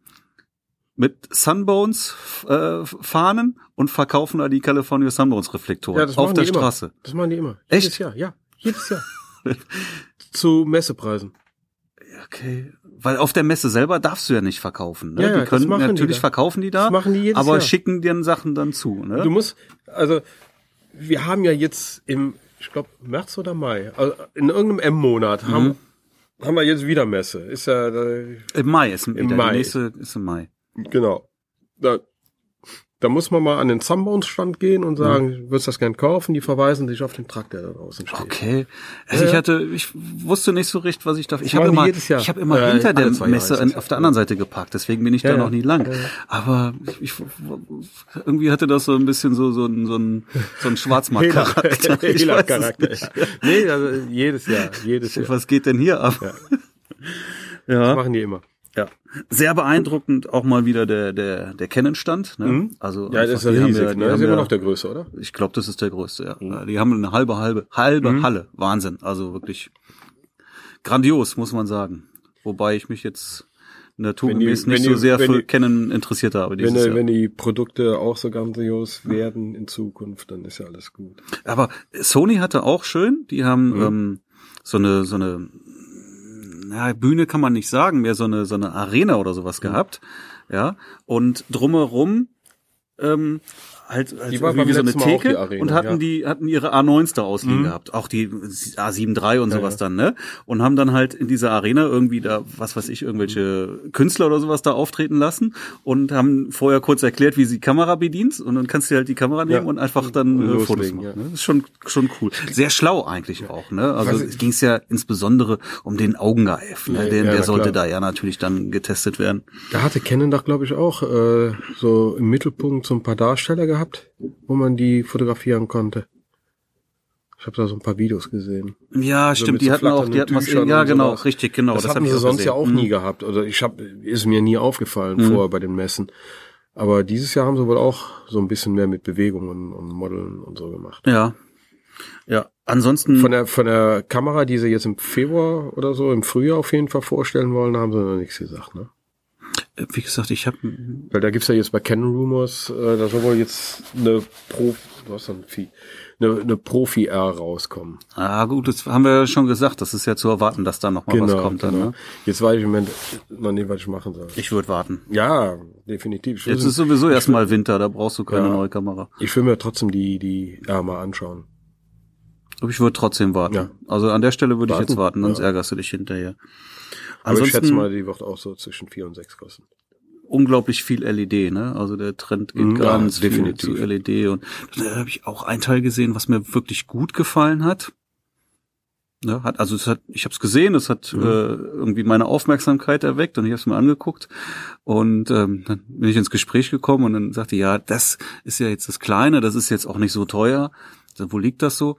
mit Sunbones äh, Fahnen und verkaufen da die California Sunbones Reflektoren ja, auf der Straße. Immer. Das machen die immer. Echt? Jedes Jahr, ja. Jedes Jahr. Zu Messepreisen. Okay. Weil auf der Messe selber darfst du ja nicht verkaufen. Ne? Ja, die können natürlich die verkaufen die da, das machen die jedes aber Jahr. schicken dir Sachen dann zu. Ne? Du musst, also wir haben ja jetzt im, ich glaube März oder Mai, also in irgendeinem M-Monat mhm. Haben wir jetzt wieder Messe. Ist ja äh, im Mai ist im Mai. Die nächste ist im Mai. Genau. Da, da muss man mal an den Sunbones-Stand gehen und sagen, mhm. würdest das gern kaufen? Die verweisen sich auf den Truck, der da draußen steht. Okay. Also ja, ich hatte, ich wusste nicht so recht, was ich da. Ich habe immer, ich habe immer äh, hinter der Messe an, auf der anderen Seite geparkt. Deswegen bin ich ja, da noch nie lang. Ja, Aber ich, ich, irgendwie hatte das so ein bisschen so so ein so ein, so ein Schwarzmarkt-Charakter. Charakter. nee, also jedes Jahr, jedes Jahr. Was geht denn hier ab? Ja. ja. Das machen die immer. Ja, sehr beeindruckend auch mal wieder der der der Canon-Stand. Ne? Mhm. Also ja, das ist ja riesig. Ja, ne? Das ist immer noch der größte, oder? Ich glaube, das ist der größte. Ja, mhm. die haben eine halbe halbe halbe mhm. Halle. Wahnsinn. Also wirklich grandios, muss man sagen. Wobei ich mich jetzt naturgemäß nicht die, so sehr für die, Canon interessiert habe. Wenn, Jahr. wenn die Produkte auch so grandios werden in Zukunft, dann ist ja alles gut. Aber Sony hatte auch schön. Die haben mhm. ähm, so eine, so eine, na, Bühne kann man nicht sagen, mehr so eine, so eine Arena oder sowas Mhm. gehabt. Ja. Und drumherum, ähm, halt, halt war irgendwie so eine Theke Arena, und hatten ja. die hatten ihre A9s da ausliegen Mhm. gehabt, auch die A73 und sowas ja. dann, ne? Und haben dann halt in dieser Arena irgendwie da, was weiß ich, irgendwelche Künstler oder sowas da auftreten lassen und haben vorher kurz erklärt, wie sie Kamera bedient und dann kannst du halt die Kamera nehmen Ja. und einfach dann Und äh, Fotos machen. ja. Ne? Das ist schon schon cool, sehr schlau eigentlich auch, ne? Also es ging es ja insbesondere um den Augengeif, ne? Ja, Der, ja, sollte klar. da ja natürlich dann getestet werden. Da hatte Canon doch, glaube ich, auch äh, so im Mittelpunkt so ein paar Darsteller gehabt, wo man die fotografieren konnte. Ich habe da so ein paar Videos gesehen. Ja, So stimmt, die hatten auch, die hatten was, ja genau, sowas. richtig, genau. das, hab hatten sie sonst gesehen. ja auch Mhm. nie gehabt. Oder ich habe, ist mir nie aufgefallen vorher bei den Messen. Aber dieses Jahr haben sie wohl auch so ein bisschen mehr mit Bewegungen und Modeln und so gemacht. Ja. Ja, ansonsten Von der von der Kamera, die sie jetzt im Februar oder so im Frühjahr auf jeden Fall vorstellen wollen, haben sie noch nichts gesagt, ne? Wie gesagt, ich habe Weil da gibt's ja jetzt bei Canon Rumors, äh, da soll wohl jetzt eine Pro, was dann Vieh, eine, eine Profi R rauskommen. Ah, gut, das haben wir ja schon gesagt. Das ist ja zu erwarten, dass da noch mal was kommt dann. Ne? Jetzt weiß ich im Moment noch nicht, was ich machen soll. Ich würde warten. ja, definitiv. Ich Jetzt ist sowieso erstmal Winter, da brauchst du keine Ja. neue Kamera. ich will mir trotzdem die, die R mal anschauen. Ich würde trotzdem warten. Ja. Also an der Stelle würde ich jetzt warten, sonst Ja. ärgerst du dich hinterher. Aber ich schätze mal, die wird auch so zwischen vier und sechs kosten. unglaublich viel LED, ne? Also der Trend geht Mhm, ja, ganz definitiv. zu LED und da habe ich auch ein Teil gesehen, was mir wirklich gut gefallen hat. Ne, hat also es hat, ich habe es gesehen, es hat Mhm. äh, irgendwie meine Aufmerksamkeit erweckt und ich habe es mir angeguckt und ähm, dann bin ich ins Gespräch gekommen und dann sagte ja, das ist ja jetzt das Kleine, das ist jetzt auch nicht so teuer. Wo liegt das so?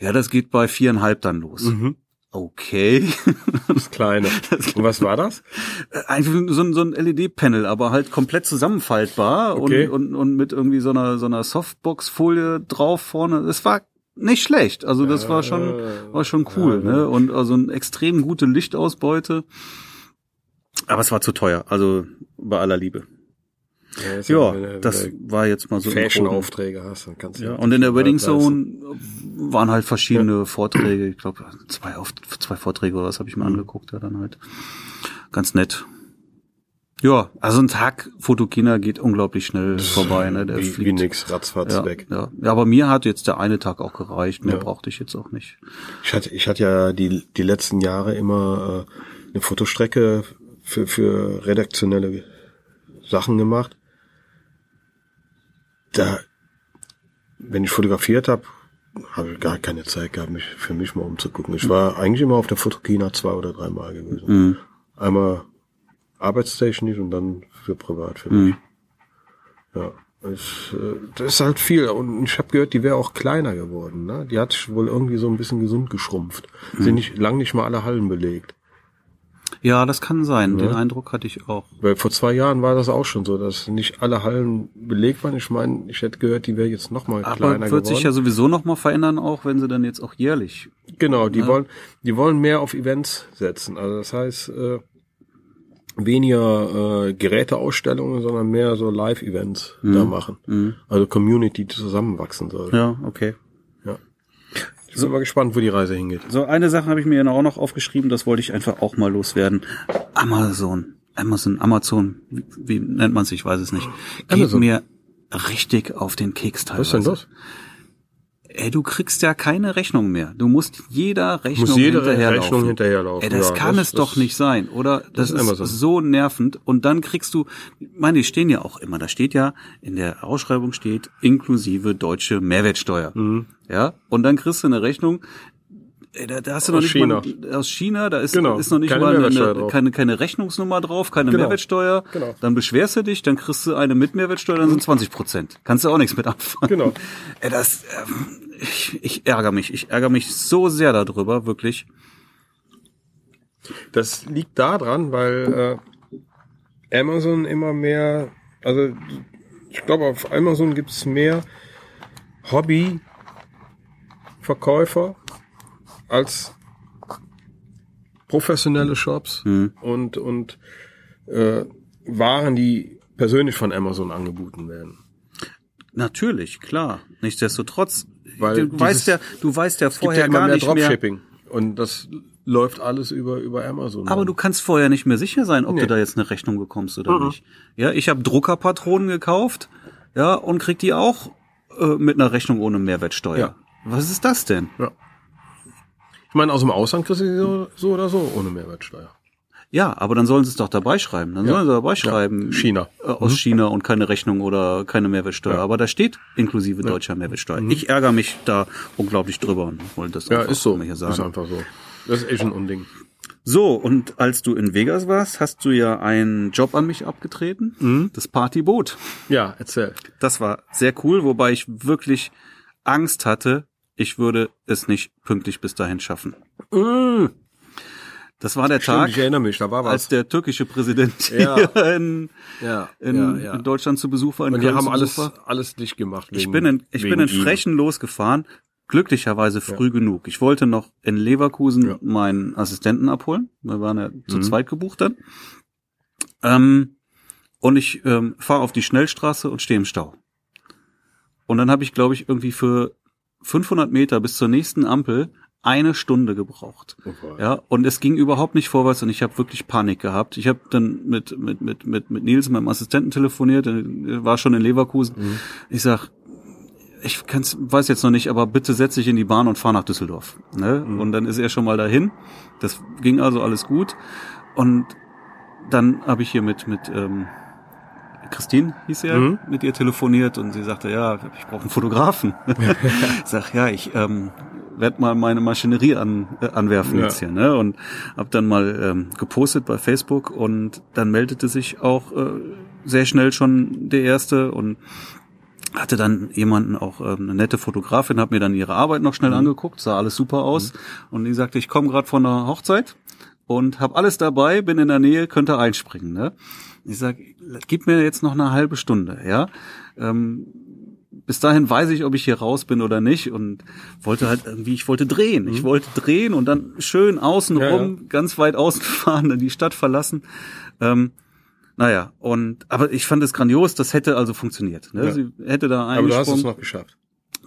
Ja, das geht bei viereinhalb dann los. Mhm. Okay. Das Kleine. Und was war das? Einfach so ein, so ein LED-Panel, aber halt komplett zusammenfaltbar Okay. und, und, und mit irgendwie so einer, so einer Softbox-Folie drauf vorne. Es war nicht schlecht. Also das war schon, war schon cool, Ja, ne? Und also eine extrem gute Lichtausbeute. Aber es war zu teuer, also bei aller Liebe. Ja, Ja, du- das war jetzt mal so du. Fashion-Aufträge hast, dann kannst du Ja, und in der Wedding leisten. Zone waren halt verschiedene Vorträge. Ich glaube, zwei, auf, zwei Vorträge oder was habe ich mir angeguckt, ja, dann halt. Ganz nett. Ja, also ein Tag Fotokina geht unglaublich schnell vorbei, ne? Der wie, fliegt. wie nix, ratzfatz ja, weg. ja. ja, aber mir hat jetzt der eine Tag auch gereicht. Mehr Ja. brauchte ich jetzt auch nicht. Ich hatte, ich hatte ja die, die letzten Jahre immer äh, eine Fotostrecke für, für redaktionelle Sachen gemacht. Da, wenn ich fotografiert habe, habe ich gar keine Zeit gehabt, mich für mich mal umzugucken. Ich war eigentlich immer auf der Fotokina zwei oder dreimal gewesen. Mhm. Einmal arbeitstechnisch und dann für privat für mich. Ja. Es, äh, das ist halt viel. Und ich habe gehört, die wäre auch kleiner geworden. Ne? Die hat sich wohl irgendwie so ein bisschen gesund geschrumpft. Sind nicht lang nicht mal alle Hallen belegt. Ja, das kann sein. Den Eindruck hatte ich auch. Weil vor zwei Jahren war das auch schon so, dass nicht alle Hallen belegt waren. Ich meine, ich hätte gehört, die wäre jetzt noch mal Aber kleiner wird geworden. sich ja sowieso noch mal verändern, auch wenn sie dann jetzt auch jährlich. Genau, die wollen, die wollen mehr auf Events setzen. Also das heißt, äh, weniger äh, Geräteausstellungen, sondern mehr so Live-Events da machen. Also Community, die zusammenwachsen soll. Ja, okay. Bin mal gespannt, wo die Reise hingeht. So, eine Sache habe ich mir ja auch noch aufgeschrieben, das wollte ich einfach auch mal loswerden. Amazon. Amazon, Amazon, wie, wie nennt man sich, ich weiß es nicht. Geht Amazon. mir richtig auf den Keks teilweise. Was ist denn das? Ey, du kriegst ja keine Rechnung mehr. Du musst jeder Rechnung Muss jede hinterherlaufen. Rechnung hinterherlaufen. Ey, das Ja, kann das- es doch das- nicht sein, oder? Das, ist ist Amazon. so nervend. Und dann kriegst du, meine, die stehen ja auch immer, da steht ja, in der Ausschreibung steht, inklusive deutsche Mehrwertsteuer. Mhm. Ja? Und dann kriegst du eine Rechnung, ey, da, da hast du noch Aus nicht China. mal, aus China, da ist, Genau. ist noch nicht Keine mal eine, keine, keine Rechnungsnummer drauf, keine Genau. Mehrwertsteuer. Genau. Dann beschwerst du dich, dann kriegst du eine mit Mehrwertsteuer, dann sind 20 Prozent. Kannst du auch nichts mit anfangen. Genau. Ey, das, ähm, ich, ich ärgere mich. Ich ärgere mich so sehr darüber, wirklich. Das liegt daran, weil äh, Amazon immer mehr, also ich glaube auf Amazon gibt es mehr Hobbyverkäufer als professionelle Shops und und äh, Waren, die persönlich von Amazon angeboten werden. Natürlich, klar. Nichtsdestotrotz, Weil du dieses- weißt ja, du weißt ja Es gibt vorher ja immer gar mehr nicht mehr. Dropshipping. Und das läuft alles über, über Amazon. Aber du kannst vorher nicht mehr sicher sein, ob Nee. du da jetzt eine Rechnung bekommst oder Mhm. nicht. Ja, ich habe Druckerpatronen gekauft, ja, und krieg die auch äh, mit einer Rechnung ohne Mehrwertsteuer. Ja. Was ist das denn? Ich meine, aus dem Ausland kriegst du die so, so oder so ohne Mehrwertsteuer. Ja, aber dann sollen sie es doch dabei schreiben. Dann Ja. sollen sie dabei schreiben. China. Äh, aus China und keine Rechnung oder keine Mehrwertsteuer. Ja. Mhm. Aber da steht inklusive deutscher Mehrwertsteuer. Ich ärgere mich da unglaublich drüber und wollte das Ja, einfach ist so. mal hier Ist sagen. einfach so. Das ist echt ein Unding. So, und als du in Vegas warst, hast du ja einen Job an mich abgetreten. Mhm. Das Partyboot. Ja, erzähl. Das war sehr cool, wobei ich wirklich Angst hatte, ich würde es nicht pünktlich bis dahin schaffen. Das war der Stimmt, Tag, ich erinnere mich, da war als was. der türkische Präsident Ja. hier in, Ja, in, ja, in Deutschland zu Besuch war. In Und Köln haben alles, war. alles dicht gemacht. Ich wegen- bin in, ich bin in ihm. Frechen losgefahren, glücklicherweise früh genug. Ich wollte noch in Leverkusen meinen Assistenten abholen. Wir waren ja zu Mhm. zweit gebucht dann. Ähm, und ich ähm, fahre auf die Schnellstraße und stehe im Stau. Und dann habe ich, glaube ich, irgendwie für 500 Meter bis zur nächsten Ampel eine Stunde gebraucht. Okay. Ja, und es ging überhaupt nicht vorwärts und ich habe wirklich Panik gehabt. Ich habe dann mit mit mit mit mit Nils, meinem Assistenten, telefoniert. Er war schon in Leverkusen. Mhm. Ich sag, ich kann's, weiß jetzt noch nicht, aber bitte setz dich in die Bahn und fahr nach Düsseldorf. Ne? Mhm. Und dann ist er schon mal dahin. Das ging also alles gut. Und dann habe ich hier mit mit ähm, Christine hieß ja, Mhm. mit ihr telefoniert und sie sagte, ja, ich brauche einen Fotografen. ich sag, ja, ich ähm, werde mal meine Maschinerie an, äh, anwerfen Ja. jetzt hier, ne? Und habe dann mal ähm, gepostet bei Facebook und dann meldete sich auch äh, sehr schnell schon der erste und hatte dann jemanden auch ähm, eine nette Fotografin, hat mir dann ihre Arbeit noch schnell angeguckt, sah alles super aus und die sagte, ich komme gerade von einer Hochzeit und habe alles dabei, bin in der Nähe, könnte einspringen. Ne? Ich sag, gib mir jetzt noch eine halbe Stunde, ja. Ähm, bis dahin weiß ich, ob ich hier raus bin oder nicht und wollte halt irgendwie, ich wollte drehen. Ich wollte drehen und dann schön außenrum, Ja, ganz weit außen fahren, dann die Stadt verlassen. Ähm, naja, und aber ich fand es grandios, das hätte also funktioniert. Ne? Ja. Sie hätte da Aber du hast es eingesprungen. noch geschafft.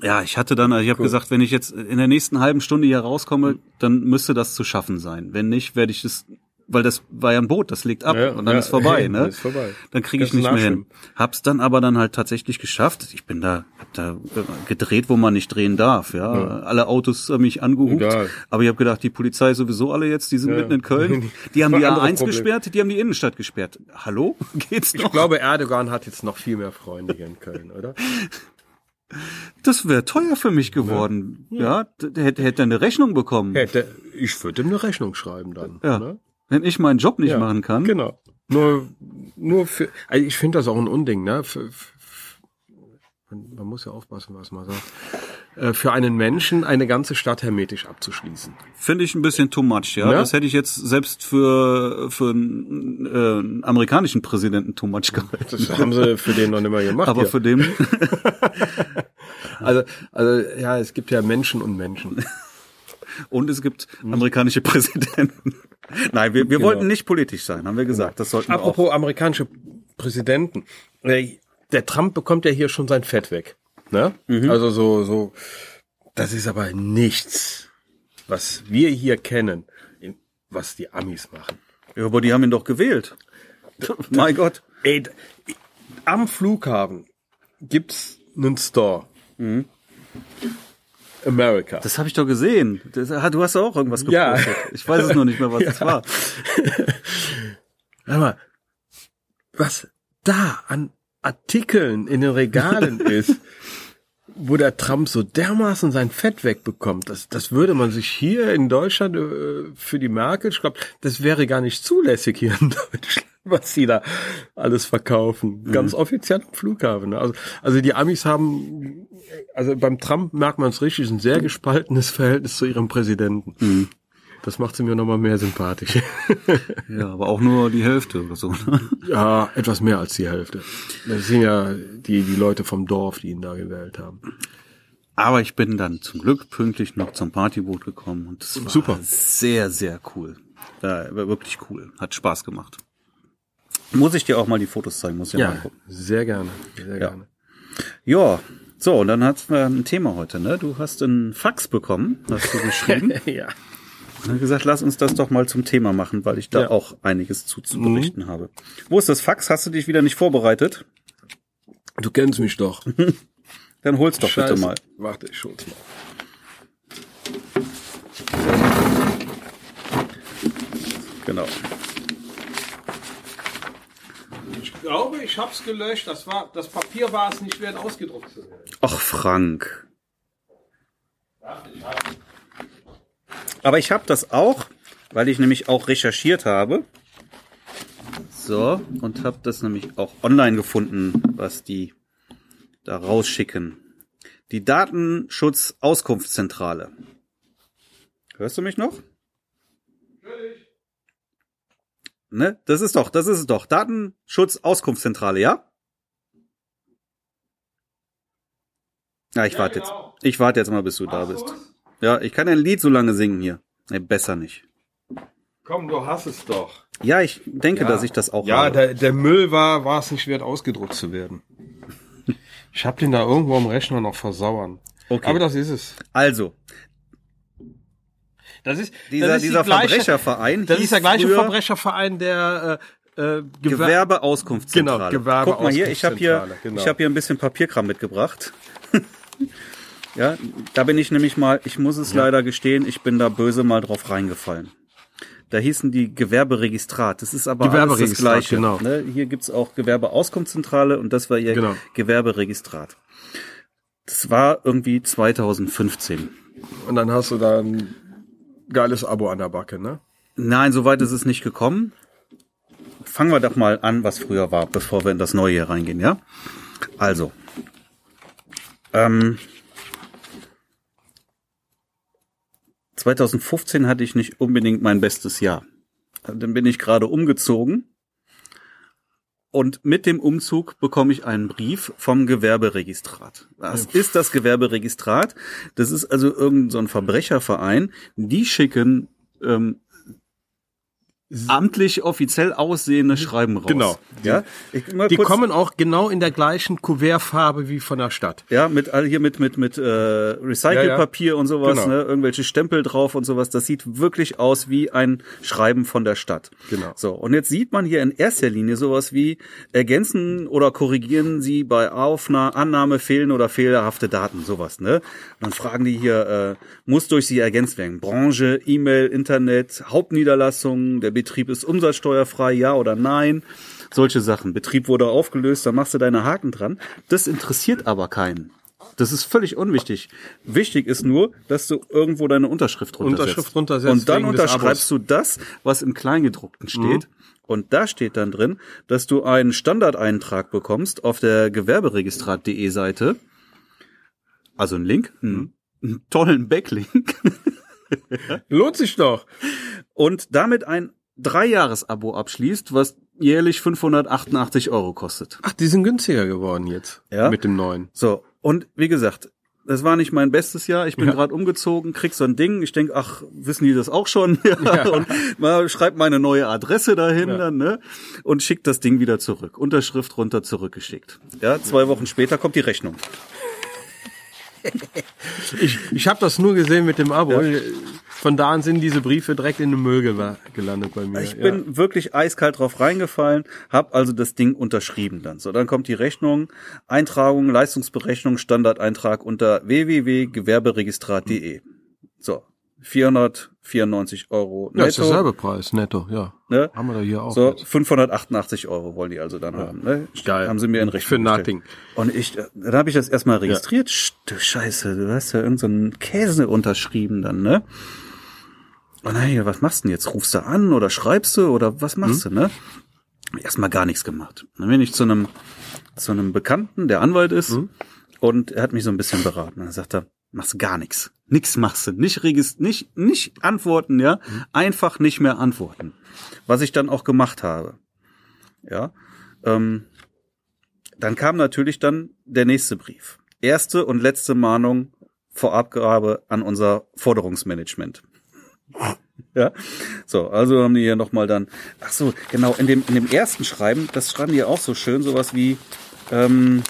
Ja, ich hatte dann, also ich habe Cool. gesagt, wenn ich jetzt in der nächsten halben Stunde hier rauskomme, dann müsste das zu schaffen sein. Wenn nicht, werde ich das, weil das war ja ein Boot, das legt ab Ja, und dann ja, ist vorbei, ne? Ist vorbei. Dann kriege ich nicht mehr hin. Hab's dann aber dann halt tatsächlich geschafft. Ich bin da, hab da gedreht, wo man nicht drehen darf. Ja, Ja. alle Autos haben mich angehupt. Egal. Aber ich habe gedacht, die Polizei sowieso alle jetzt, die sind Ja. mitten in Köln. Die haben die andere A1 Problem. gesperrt, die haben die Innenstadt gesperrt. Hallo, geht's Ich noch? glaube, Erdogan hat jetzt noch viel mehr Freunde hier in Köln, oder? Das wäre teuer für mich geworden. Ja, d- der hätte hätte eine Rechnung bekommen. Hätte, ich würde ihm eine Rechnung schreiben dann. Ja. Ne? Wenn ich meinen Job nicht Ja, machen kann. Genau. Nur, nur für, also ich finde das auch ein Unding, ne? Für, für, man muss ja aufpassen, was man sagt. Äh, Für einen Menschen eine ganze Stadt hermetisch abzuschließen. Finde ich ein bisschen too much, ja. Ne? Das hätte ich jetzt selbst für, für einen, äh, einen amerikanischen Präsidenten too much gehalten. Das haben sie für den noch nicht mal gemacht. Aber hier. für den, also, also ja, es gibt ja Menschen und Menschen. und es gibt amerikanische Präsidenten. Nein, wir, wir wollten nicht politisch sein, haben wir gesagt. Das sollten wir auch. Genau. Apropos amerikanische Präsidenten. Äh, Der Trump bekommt ja hier schon sein Fett weg. Ne? Mhm. Also so, so, das ist aber nichts, was wir hier kennen, was die Amis machen. Ja, aber die haben ihn doch gewählt. mein Gott. Ey, am Flughafen gibt's einen Store. America. Das habe ich doch gesehen. Das, ah, du hast auch irgendwas Ja. gepostet. Ich weiß es noch nicht mehr, was es war. Hör mal, was da an Artikeln in den Regalen ist, wo der Trump so dermaßen sein Fett wegbekommt, das, das würde man sich hier in Deutschland äh, für die Merkel, ich glaube, das wäre gar nicht zulässig hier in Deutschland, was sie da alles verkaufen. Ganz offiziell am Flughafen. ne? Also, also die Amis haben, also beim Trump merkt man es richtig, ein sehr gespaltenes Verhältnis zu ihrem Präsidenten. Das macht sie mir nochmal mehr sympathisch. Ja, aber auch nur die Hälfte oder so. ne? Ja, etwas mehr als die Hälfte. Das sind ja die, die Leute vom Dorf, die ihn da gewählt haben. Aber ich bin dann zum Glück pünktlich noch zum Partyboot gekommen und es war Super. sehr, sehr cool. Ja, wirklich cool. Hat Spaß gemacht. Muss ich dir auch mal die Fotos zeigen, muss ich ja, mal gucken. sehr gerne. Sehr gerne. Ja, so, und dann hatten wir ein Thema heute, ne? Du hast einen Fax bekommen, hast du geschrieben. ja. Ich habe gesagt, lass uns das doch mal zum Thema machen, weil ich da Ja. auch einiges zu, zu berichten habe. Wo ist das Fax? Hast du dich wieder nicht vorbereitet? Du kennst mich doch. Dann hol's doch bitte mal. Warte, ich hol's mal. Genau. Ich glaube, ich hab's gelöscht. Das war, das Papier war es nicht wert, ausgedruckt zu werden. Ach, Frank. Aber ich habe das auch, weil ich nämlich auch recherchiert habe. So, und habe das nämlich auch online gefunden, was die da rausschicken. Die Datenschutzauskunftszentrale. Hörst du mich noch? Ne? Das ist doch, das ist es doch. Datenschutzauskunftszentrale, ja? Ja, ich warte jetzt. Ich warte jetzt mal, bis du da bist. Ja, ich kann ein Lied so lange singen hier. Nee, besser nicht. Komm, du hast es doch. Ja, ich denke, dass ich das auch Ja, habe. der, der Müll war, war es nicht wert, ausgedruckt zu werden. Ich hab den da irgendwo am Rechner noch versauern. Okay. Aber das ist es. Also, Das ist dieser, das ist die dieser gleiche- Verbrecherverein Das ist der gleiche Verbrecherverein, der äh, äh, Gewer Gewerbeauskunftszentrale. Genau, Gewerbeauskunftszentrale, Guck mal hier, ich habe hier, genau. ich habe hier ein bisschen Papierkram mitgebracht. ja, da bin ich nämlich mal, ich muss es leider gestehen, ich bin da böse mal drauf reingefallen. Da hießen die Gewerberegistrat. Das ist aber alles das Gewerberegistrat, Gleiche. genau. Ne? Hier gibt's auch Gewerbeauskunftszentrale und das war ihr Genau. Gewerberegistrat. Das war irgendwie 2015. Und dann hast du da geiles Abo an der Backe, ne? Nein, soweit ist es nicht gekommen. Fangen wir doch mal an, was früher war, bevor wir in das neue hier reingehen, ja? Also, ähm, 2015 hatte ich nicht unbedingt mein bestes Jahr. Dann bin ich gerade umgezogen und mit dem Umzug bekomme ich einen Brief vom Gewerberegistrat. Was ist das Gewerberegistrat? Das ist also irgendein so ein Verbrecherverein. Die schicken ähm, amtlich offiziell aussehende Schreiben raus. Genau. Ja, Die kommen auch genau in der gleichen Kuvertfarbe wie von der Stadt. ja mit all hier mit mit mit äh, Recycelpapier und sowas, Genau. ne, irgendwelche Stempel drauf und sowas. Das sieht wirklich aus wie ein Schreiben von der Stadt. Genau. So und jetzt sieht man hier in erster Linie sowas wie ergänzen oder korrigieren Sie bei Aufnahme, Annahme fehlen oder fehlerhafte Daten, sowas, ne? Und dann fragen die hier, äh, muss durch Sie ergänzt werden? Branche, E-Mail, Internet, Hauptniederlassung, der Betrieb ist umsatzsteuerfrei, ja oder nein? Solche Sachen. Betrieb wurde aufgelöst, da machst du deine Haken dran. Das interessiert aber keinen. Das ist völlig unwichtig. Wichtig ist nur, dass du irgendwo deine Unterschrift runtersetzt. Unterschrift runtersetzt Und dann unterschreibst du das, was im Kleingedruckten steht. Und da steht dann drin, dass du einen Standardeintrag bekommst auf der gewerberegistrat.de Seite. Also einen Link, einen, einen tollen Backlink. Lohnt sich doch. Und damit ein Dreijahres-Abo abschließt, was jährlich 588 Euro kostet. Ach, die sind günstiger geworden jetzt. Ja. Mit dem neuen. So, und wie gesagt, das war nicht mein bestes Jahr. Ich bin Ja. gerade umgezogen, krieg so ein Ding. Ich denk, ach, wissen die das auch schon? Ja. Und mal schreibt meine neue Adresse dahin Ja. dann, ne? Und schickt das Ding wieder zurück. Unterschrift runter zurückgeschickt. Ja, zwei Wochen später kommt die Rechnung. Ich, ich habe das nur gesehen mit dem Abo. Von da an sind diese Briefe direkt in den Müll gel- gelandet bei mir. Ich bin wirklich eiskalt drauf reingefallen, hab also das Ding unterschrieben dann. So, dann kommt die Rechnung, Eintragung, Leistungsberechnung, Standardeintrag unter www.gewerberegistrat.de. So, 494 Euro ja, ist netto. derselbe Preis, netto, ja. Ne? Haben wir da hier auch. So, jetzt. 588 Euro wollen die also dann haben. Ne? Geil. Haben sie mir in Rechnung Für nothing. Und ich, äh, dann habe ich das erstmal registriert. Du Scheiße, du hast ja irgendeinen so Käse unterschrieben dann, ne? Und gedacht, was machst du denn jetzt? Rufst du an oder schreibst du oder was machst Mhm. du, ne? Erstmal gar nichts gemacht. Dann bin ich zu einem, zu einem Bekannten, der Anwalt ist, Mhm. und er hat mich so ein bisschen beraten. Dann sagt er, machst gar nichts. Nix machst du. Nicht regist nicht, nicht antworten, ja. Mhm. Einfach nicht mehr antworten. Was ich dann auch gemacht habe. Ja. Ähm, dann kam natürlich dann der nächste Brief. Erste und letzte Mahnung vor Abgabe an unser Forderungsmanagement. Ja, so, also haben die hier nochmal dann, ach so, genau, in dem, in dem ersten Schreiben, das schreiben die auch so schön, sowas wie, ähm,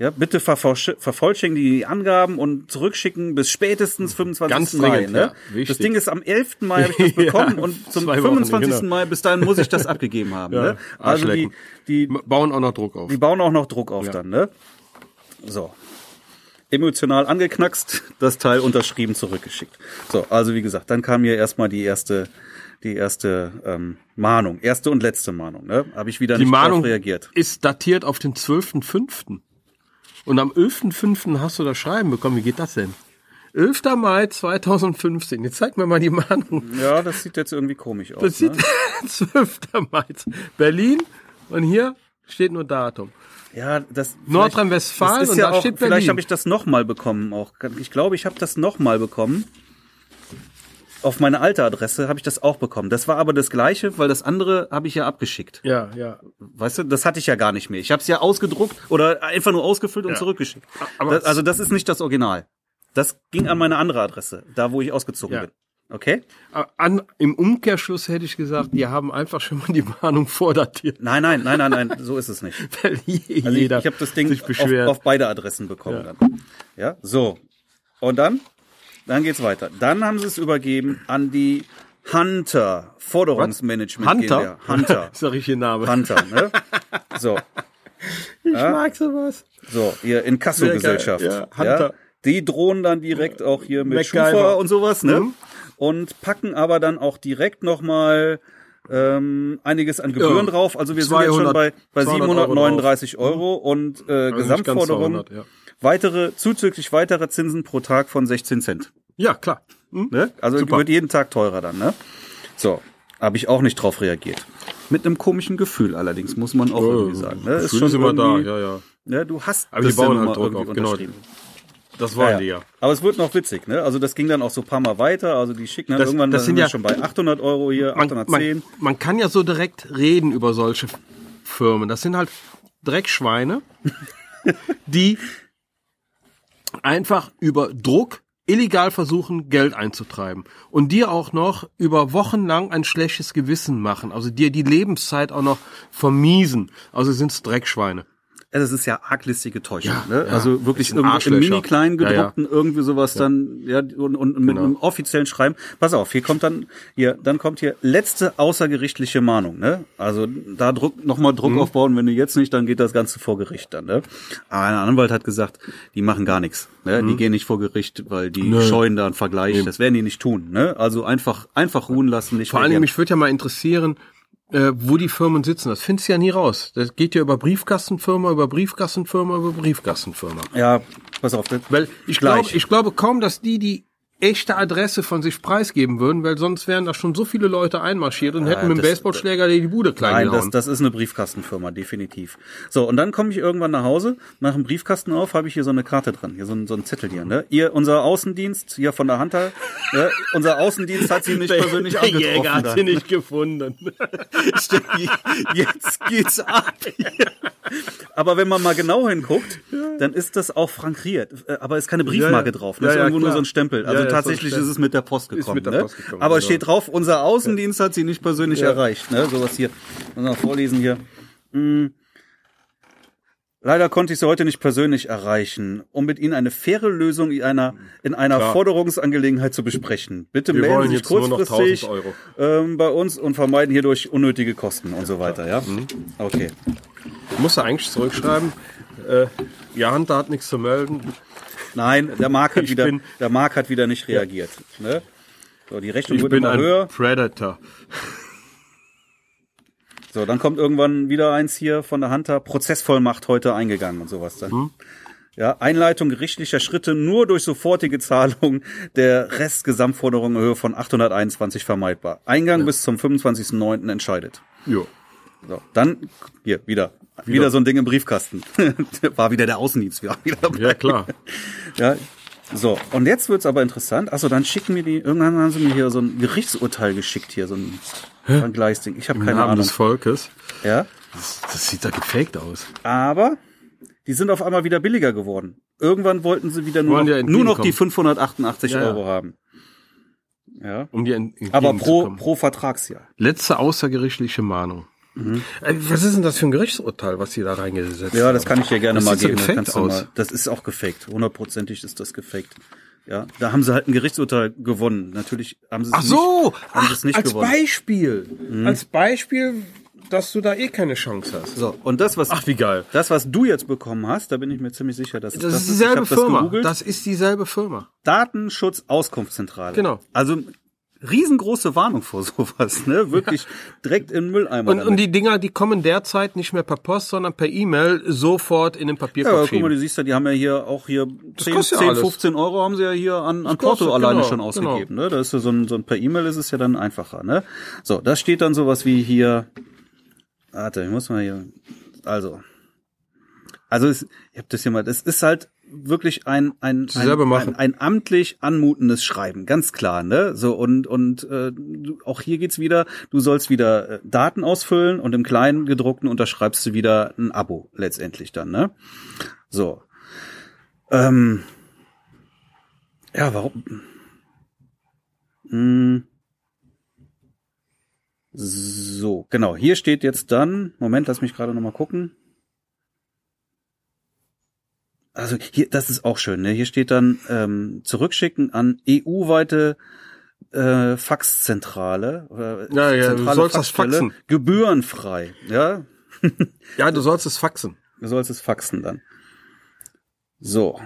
Ja, bitte vervoll- vervollständigen die Angaben und zurückschicken bis spätestens 25. Ganz Mai. dringend, Ne? ja, das Ding ist am 11. Mai habe ich das Ja, bekommen und zum zwei Wochen, 25. genau. Mai bis dahin muss ich das abgegeben haben. Ja, ne? Also die, die, Bauen auch noch Druck auf. die bauen auch noch Druck auf Ja. dann, ne? So. Emotional angeknackst, das Teil unterschrieben zurückgeschickt. So, also wie gesagt, dann kam hier erstmal die erste, die erste ähm, Mahnung, erste und letzte Mahnung, ne? Habe ich wieder Die nicht Mahnung drauf reagiert. ist datiert auf den 12.05. Und am 11.05. hast du das Schreiben bekommen. Wie geht das denn? 11. Mai 2015. Jetzt zeig mir mal die Mahnung. Ja, das sieht jetzt irgendwie komisch aus. Das sieht ne? 12. Mai. Berlin. Und hier steht nur Datum. Ja, das Nordrhein-Westfalen ist und ja da auch, steht Vielleicht Berlin. habe ich das nochmal bekommen auch. Ich glaube, ich habe das nochmal bekommen. Auf meine alte Adresse habe ich das auch bekommen. Das war aber das gleiche, weil das andere habe ich ja abgeschickt. Ja, ja. Weißt du, das hatte ich ja gar nicht mehr. Ich habe es ja ausgedruckt oder einfach nur ausgefüllt und Ja. zurückgeschickt. Aber- das, also das ist nicht das Original. Das ging an meine andere Adresse, da wo ich ausgezogen Ja. bin. Okay? An, Im Umkehrschluss hätte ich gesagt, die haben einfach schon mal die Mahnung vordatiert. Nein, nein, nein, nein, nein, so ist es nicht. Weil je- Also jeder ich, ich habe das Ding auf, auf beide Adressen bekommen Ja. dann. Ja, so. Und dann, dann geht's weiter. Dann haben sie es übergeben an die Hunter Forderungsmanagement Hunter? GmbH. Hunter. ist der richtige Name. Hunter, ne? So, Ich mag sowas. so, hier in Kasso-Gesellschaft. Sehr geil, ja, Hunter. Die drohen dann direkt auch hier mit MacGyver. Schufa und sowas, ne? Mhm. Und packen aber dann auch direkt nochmal ähm, einiges an Gebühren Ja. drauf. Also wir sind jetzt schon 200 bei, bei 200 Euro 739 Euro, und äh, Also nicht ganz Gesamtforderung 200, ja. Weitere, zuzüglich weitere Zinsen pro Tag von 16 Cent. Ja, klar. Hm? Ne? Also Super. wird jeden Tag teurer dann, ne? So, habe ich auch nicht drauf reagiert. Mit einem komischen Gefühl allerdings, muss man auch irgendwie sagen. Ne? Ist immer da, ja, ja. Ne? Du hast Aber die das ja bauen nun halt Druck irgendwie auf, genau. Das waren Ja, die ja. ja. Aber es wird noch witzig, ne? Also das ging dann auch so ein paar Mal weiter. Also die schicken dann Das- irgendwann, das sind wir ja- schon bei 800 Euro hier, Man, 810. man, man kann ja so direkt reden über solche Firmen. Das sind halt Dreckschweine, die einfach über Druck illegal versuchen, Geld einzutreiben. Und dir auch noch über Wochen lang ein schlechtes Gewissen machen. Also dir die Lebenszeit auch noch vermiesen. Also sind's Dreckschweine. Das ist ja arglistige Täuschung. Ja, ne? ja. Also wirklich irgendwie im mini-kleinen Ja, ja. gedruckten irgendwie sowas dann, ja, und, und mit Genau. einem offiziellen Schreiben. Pass auf, hier kommt dann, hier, dann kommt hier letzte außergerichtliche Mahnung, ne? Also da Druck, nochmal Druck Mhm. aufbauen, wenn du jetzt nicht, dann geht das Ganze vor Gericht dann, ne? Aber ein Anwalt hat gesagt, die machen gar nichts, ne? Die gehen nicht vor Gericht, weil die Mhm. Nö. scheuen da einen Vergleich. Das werden die nicht tun, ne? Also einfach, einfach ruhen lassen, nicht Vor allen Dingen, reagieren. mich würde ja mal interessieren, äh, wo die Firmen sitzen. Das findest du ja nie raus. Das geht ja über Briefkastenfirma, über Briefkastenfirma, über Briefkastenfirma. Ja, pass auf, das, Weil ich glaube, ich glaube kaum, dass die die echte Adresse von sich preisgeben würden, weil sonst wären da schon so viele Leute einmarschiert und hätten mit dem das- Baseballschläger die Bude klein Nein, das, gehauen. das ist eine Briefkastenfirma, definitiv. So, und dann komme ich irgendwann nach Hause, mache einen Briefkasten auf, habe ich hier so eine Karte dran, hier so ein, so ein Zettel hier, ne? Ihr, unser Außendienst, hier von der Hunter, ne? unser Außendienst hat sie nicht persönlich der angetroffen. Jäger hat dann. sie nicht gefunden. Jetzt geht's ab. Aber wenn man mal genau hinguckt, dann ist das auch frankiert. Äh, Aber ist keine Briefmarke Ja, ja. drauf. Das Ja, ist irgendwo nur so ein Stempel. Also tatsächlich ist es mit der Post gekommen. der ne? Post gekommen, Aber genau. steht drauf, unser Außendienst hat sie nicht persönlich erreicht. Ne? Sowas hier. Muss mal vorlesen hier. Hm. Leider konnte ich sie heute nicht persönlich erreichen, um mit Ihnen eine faire Lösung in einer, in einer Klar. Forderungsangelegenheit zu besprechen. Bitte Wir melden Sie sich kurzfristig 1000 Euro. ähm, bei uns und vermeiden hierdurch unnötige Kosten und so weiter. Ja, Mhm. okay. Musst du eigentlich zurückschreiben. Äh, ja, Hunter hat nichts zu melden. Nein, der Mark hat Ich wieder, bin- der Mark hat wieder nicht reagiert. Ne? So, die Rechnung Ich wird bin immer ein höher. Predator. So, dann kommt irgendwann wieder eins hier von der Hunter. Prozessvollmacht heute eingegangen und sowas dann. Hm? Ja, Einleitung gerichtlicher Schritte nur durch sofortige Zahlung der Restgesamtforderung in Höhe von 821 vermeidbar. Eingang bis zum 25.09. entscheidet. Jo. So, dann hier wieder. Wieder, so ein Ding im Briefkasten. War wieder der Außendienst. Wieder. Ja, klar. Ja. So, und jetzt wird's aber interessant. Achso, dann schicken mir die, irgendwann haben sie mir hier so ein Gerichtsurteil geschickt, hier so ein Vergleichsding. Ich habe keine Namen Ahnung. des Volkes. Ja. Das, das sieht da gefaked aus. Aber die sind auf einmal wieder billiger geworden. Irgendwann wollten sie wieder nur, noch, ja nur noch die entgegenkommen. 588 Ja, ja. Euro haben. Ja. Um dir ent- Aber pro, pro Vertragsjahr. Letzte außergerichtliche Mahnung. Mhm. Was ist denn das für ein Gerichtsurteil, was Sie da reingesetzt haben? Ja, das kann ich dir gerne das mal geben. So aus. mal, das ist auch gefaked. Hundertprozentig ist das gefaked. Ja, da haben sie halt ein Gerichtsurteil gewonnen. Natürlich haben sie es Ach so, nicht, haben Ach, es nicht als gewonnen. Mhm. Beispiel. Als Beispiel, dass du da eh keine Chance hast. So, und das, was, Ach, wie geil. das, was du jetzt bekommen hast, da bin ich mir ziemlich sicher, dass es Das, ist dieselbe das Firma. gegoogelt. Das ist dieselbe Firma. Datenschutz-Auskunftszentrale. Genau. Also riesengroße Warnung vor sowas, ne? Wirklich direkt in den Mülleimer. Und, damit. und die Dinger, die kommen derzeit nicht mehr per Post, sondern per E-Mail sofort in den ja, Papierkorb aber guck mal, du siehst ja, die haben ja hier auch hier 10, kostet ja 10 alles. 15 Euro haben sie ja hier an, an kostet, Porto alleine genau, schon ausgegeben. Ne? Da ist ja so ein, so ein per E-Mail ist es ja dann einfacher. Ne? So, da steht dann sowas wie hier. Warte, ich muss mal hier. Also. Also es, ich habe das hier mal, das ist halt wirklich ein ein, ein, ein, ein amtlich anmutendes Schreiben, ganz klar, ne? So und und äh, auch hier geht's wieder, du sollst wieder äh, Daten ausfüllen und im kleinen gedruckten unterschreibst du wieder ein Abo letztendlich dann, ne? So. Ähm, ja, warum? Hm. So, genau. Hier steht jetzt dann, Moment, lass mich gerade noch mal gucken. Also hier, das ist auch schön. Ne? Hier steht dann ähm, zurückschicken an EU-weite äh, Faxzentrale. Oder Ja, ja, du sollst das faxen. Gebührenfrei. Ja, Ja, du sollst es faxen. du sollst es faxen dann. So.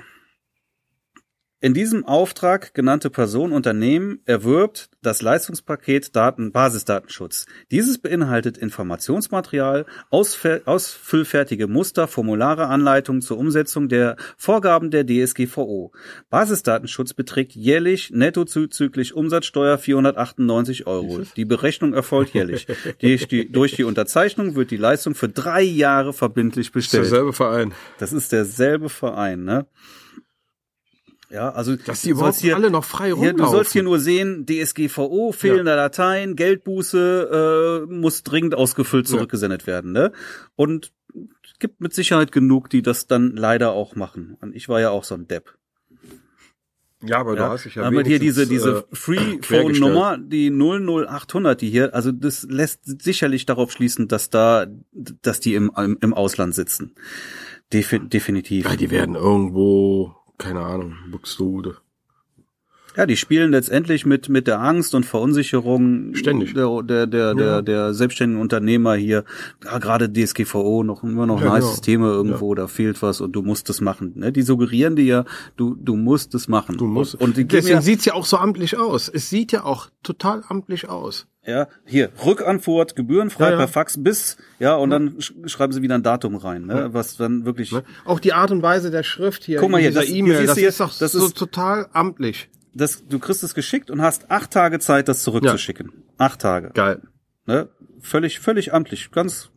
In diesem Auftrag genannte Person Unternehmen erwirbt das Leistungspaket Daten Basisdatenschutz. Dieses beinhaltet Informationsmaterial, ausfüllfertige Muster, Formulare, Anleitungen zur Umsetzung der Vorgaben der DSGVO. Basisdatenschutz beträgt jährlich netto zuzüglich Umsatzsteuer 498 Euro. Die Berechnung erfolgt jährlich. durch, die, durch die Unterzeichnung wird die Leistung für drei Jahre verbindlich Das ist bestellt. derselbe Verein. Das ist derselbe Verein, ne? Ja, also Dass die du überhaupt sollst hier, alle noch frei hier, rumlaufen. du sollst hier nur sehen, DSGVO, fehlender Dateien, Geldbuße äh, muss dringend ausgefüllt Ja. zurückgesendet werden, ne? Und es gibt mit Sicherheit genug, die das dann leider auch machen. Und ich war ja auch so ein Depp. ja, aber Ja, du hast dich ja aber hier diese, diese äh, Free-Phone-Nummer, die 00800, die hier, also das lässt sicherlich darauf schließen, dass da, dass die im, im, im Ausland sitzen. Defi definitiv. Ja, die werden irgendwo, keine Ahnung, Buxtehude. Ja, die spielen letztendlich mit mit der Angst und Verunsicherung Ständig. der der der der, Ja. der selbstständigen Unternehmer hier. Ja, gerade DSGVO noch immer noch Ja, nice genau. Thema irgendwo, da fehlt was und du musst es machen. Ne? Die suggerieren dir ja, du du musst es machen. Du musst. und, und die deswegen ja, sieht's ja auch so amtlich aus. Es sieht ja auch total amtlich aus. Ja hier Rückantwort gebührenfrei Ja, ja. per Fax bis ja und dann sch schreiben sie wieder ein Datum rein, ne? was dann wirklich? Auch die Art und Weise der Schrift hier, Guck mal hier, das- E-Mail, das ist doch das so ist- total amtlich. das du kriegst es geschickt und hast acht Tage Zeit, das zurückzuschicken. Acht Tage. Geil. Ne? Völlig, völlig amtlich. Ganz.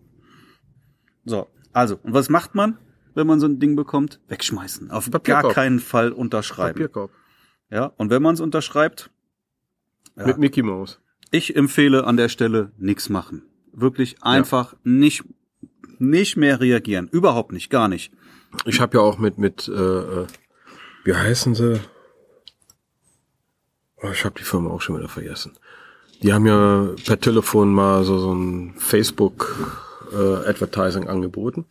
So. Also, und was macht man, wenn man so ein Ding bekommt? Wegschmeißen. Auf Papierkorb. gar keinen Fall unterschreiben. Papierkorb. Ja. Und wenn man es unterschreibt, Ja. Mit Mickey Mouse. Ich empfehle an der Stelle nichts machen. Wirklich einfach nicht, nicht mehr reagieren. Überhaupt nicht, gar nicht. Ich habe ja auch mit, mit, äh, äh, wie heißen sie? Oh, ich habe die Firma auch schon wieder vergessen. Die haben ja per Telefon mal so, so ein Facebook äh, Advertising angeboten.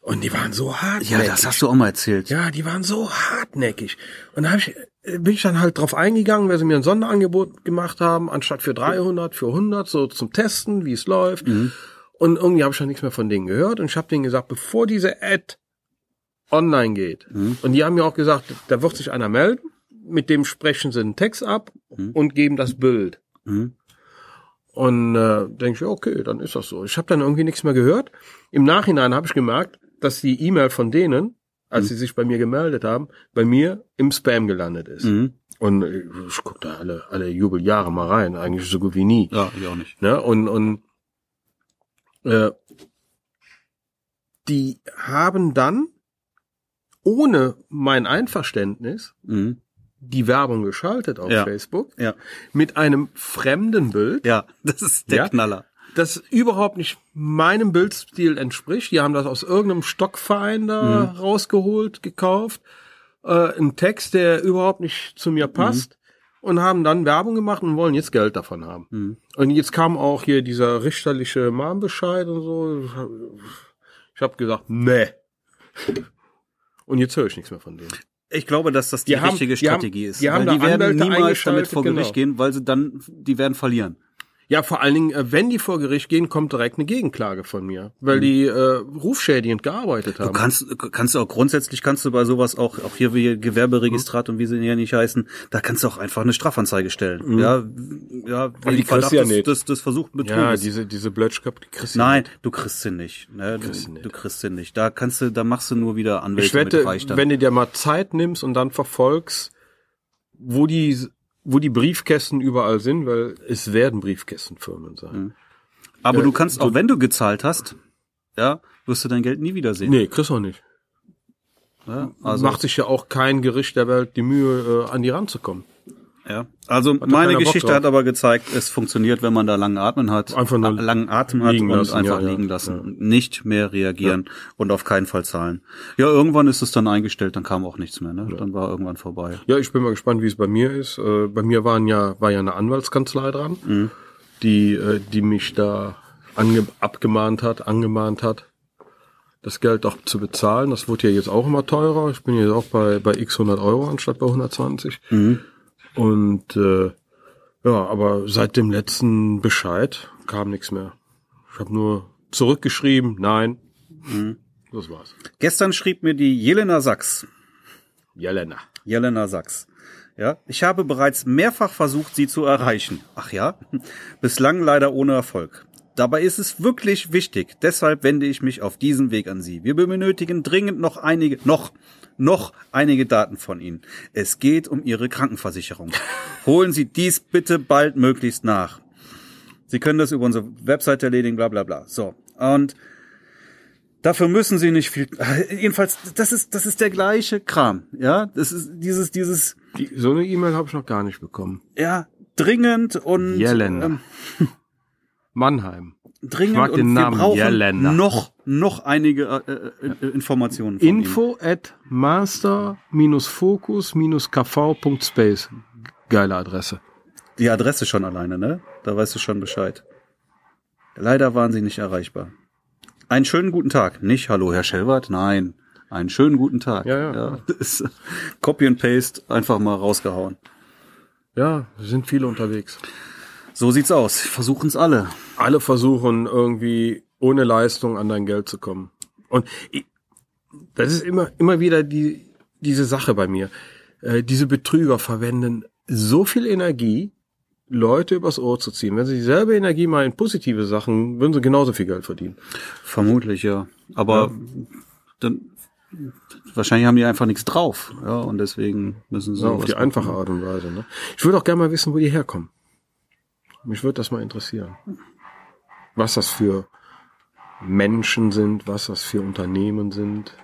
Und die waren so hartnäckig. Ja, das hast du auch mal erzählt. Ja, die waren so hartnäckig. Und da hab ich, bin ich dann halt drauf eingegangen, weil sie mir ein Sonderangebot gemacht haben, anstatt für 300, für 100, so zum Testen, wie es läuft. Und irgendwie habe ich dann nichts mehr von denen gehört. Und ich habe denen gesagt, bevor diese Ad online geht, und die haben mir auch gesagt, da wird sich einer melden, mit dem sprechen sie einen Text ab und geben das Bild. Mhm. Und äh, denke ich, ja, okay, dann ist das so. Ich habe dann irgendwie nichts mehr gehört. Im Nachhinein habe ich gemerkt, dass die E-Mail von denen, als sie sich bei mir gemeldet haben, bei mir im Spam gelandet ist. Mhm. Und äh, ich gucke da alle, alle Jubeljahre mal rein, eigentlich so gut wie nie. Ja, ich auch nicht. Ne? Und, und äh, die haben dann ohne mein Einverständnis Mhm. die Werbung geschaltet auf Ja. Facebook Ja. mit einem fremden Bild, Ja, das ist der Ja? Knaller. Das überhaupt nicht meinem Bildstil entspricht. Die haben das aus irgendeinem Stockverein da rausgeholt, gekauft. Äh, ein Text, der überhaupt nicht zu mir passt. und haben dann Werbung gemacht und wollen jetzt Geld davon haben. Mhm. Und jetzt kam auch hier dieser richterliche Mahnbescheid und so. Ich habe gesagt, nee. Und jetzt höre ich nichts mehr von denen. Ich glaube, dass das die, Die haben- richtige die haben- Strategie ist. die haben die werden Anwälte niemals damit vor Gericht genau. gehen, weil sie dann, die werden verlieren. Ja, vor allen Dingen, äh, wenn die vor Gericht gehen, kommt direkt eine Gegenklage von mir, weil die äh, rufschädigend gearbeitet haben. Du kannst, kannst du auch grundsätzlich kannst du bei sowas auch, auch hier wie Gewerberegistrat und wie sie ja nicht heißen, da kannst du auch einfach eine Strafanzeige stellen. Ja, ja, Mhm. die kriegst du ja nicht. des, des versuchten Betruges. ja, diese diese Blötschköpfe, die kriegst du Nein, nicht. du kriegst sie nicht. Ne? Du, Kriegst sie nicht. du kriegst sie nicht. Da kannst du, da machst du nur wieder Anwälte Ich wette, mit Freistand. wenn du dir mal Zeit nimmst und dann verfolgst, wo die wo die Briefkästen überall sind, weil es werden Briefkästenfirmen sein. Aber Ja, du kannst auch, wenn du gezahlt hast, ja, wirst du dein Geld nie wiedersehen. Nee, kriegst du auch nicht. Ja, also, Macht sich ja auch kein Gericht der Welt die Mühe, äh, an die ranzukommen. Ja. also meine Geschichte hat aber gezeigt, es funktioniert, wenn man da langen Atmen hat, Einfach nur äh, langen Atem hat und lassen, einfach ja, ja, liegen lassen, ja. nicht mehr reagieren und auf keinen Fall zahlen. Ja, irgendwann ist es dann eingestellt, dann kam auch nichts mehr, ne? Dann war irgendwann vorbei. Ja, ich bin mal gespannt, wie es bei mir ist. Äh, bei mir waren ja, war ja eine Anwaltskanzlei dran, die, äh, die mich da ange abgemahnt hat, angemahnt hat, das Geld auch zu bezahlen. Das wurde ja jetzt auch immer teurer. Ich bin jetzt auch bei, bei x 100 Euro anstatt bei 120. Und äh, ja, aber seit dem letzten Bescheid kam nichts mehr. Ich habe nur zurückgeschrieben, nein. Das war's. Gestern schrieb mir die Jelena Sachs, Jelena. Jelena Sachs. Ja, ich habe bereits mehrfach versucht, sie zu erreichen. Ach ja? Bislang leider ohne Erfolg. Dabei ist es wirklich wichtig. Deshalb wende ich mich auf diesen Weg an Sie. Wir benötigen dringend noch einige, noch, noch einige Daten von Ihnen. Es geht um Ihre Krankenversicherung. Holen Sie dies bitte bald möglichst nach. Sie können das über unsere Website erledigen, bla, bla, bla. So. Und Dafür müssen sie nicht viel. Jedenfalls, das ist das ist der gleiche Kram, ja. Das ist dieses dieses Die, so eine E-Mail habe ich noch gar nicht bekommen. ja dringend und Jelena. ähm, Mannheim. dringend mag und den wir Namen brauchen Jelena. noch noch einige äh, äh, äh, Informationen. Info at master-focus-kv.space. Geile Adresse. Die Adresse schon alleine, ne? Da weißt du schon Bescheid. Leider waren sie nicht erreichbar. Einen schönen guten Tag. Nicht Hallo Herr Schellwart, nein. Einen schönen guten Tag. Ja, ja. Das ist Copy and Paste einfach mal rausgehauen. Ja, sind viele unterwegs. So sieht's aus. Versuchen's alle. Alle versuchen irgendwie ohne Leistung an dein Geld zu kommen. Und ich, das ist immer, immer wieder die, diese Sache bei mir. Äh, diese Betrüger verwenden so viel Energie, Leute übers Ohr zu ziehen. Wenn sie dieselbe Energie mal in positive Sachen, würden sie genauso viel Geld verdienen. Vermutlich, ja. Aber dann wahrscheinlich haben die einfach nichts drauf, ja, und deswegen müssen sie Ja, auf die einfache Art und Weise. Ne? Ich würde auch gerne mal wissen, wo die herkommen. Mich würde das mal interessieren. Was das für Menschen sind, was das für Unternehmen sind.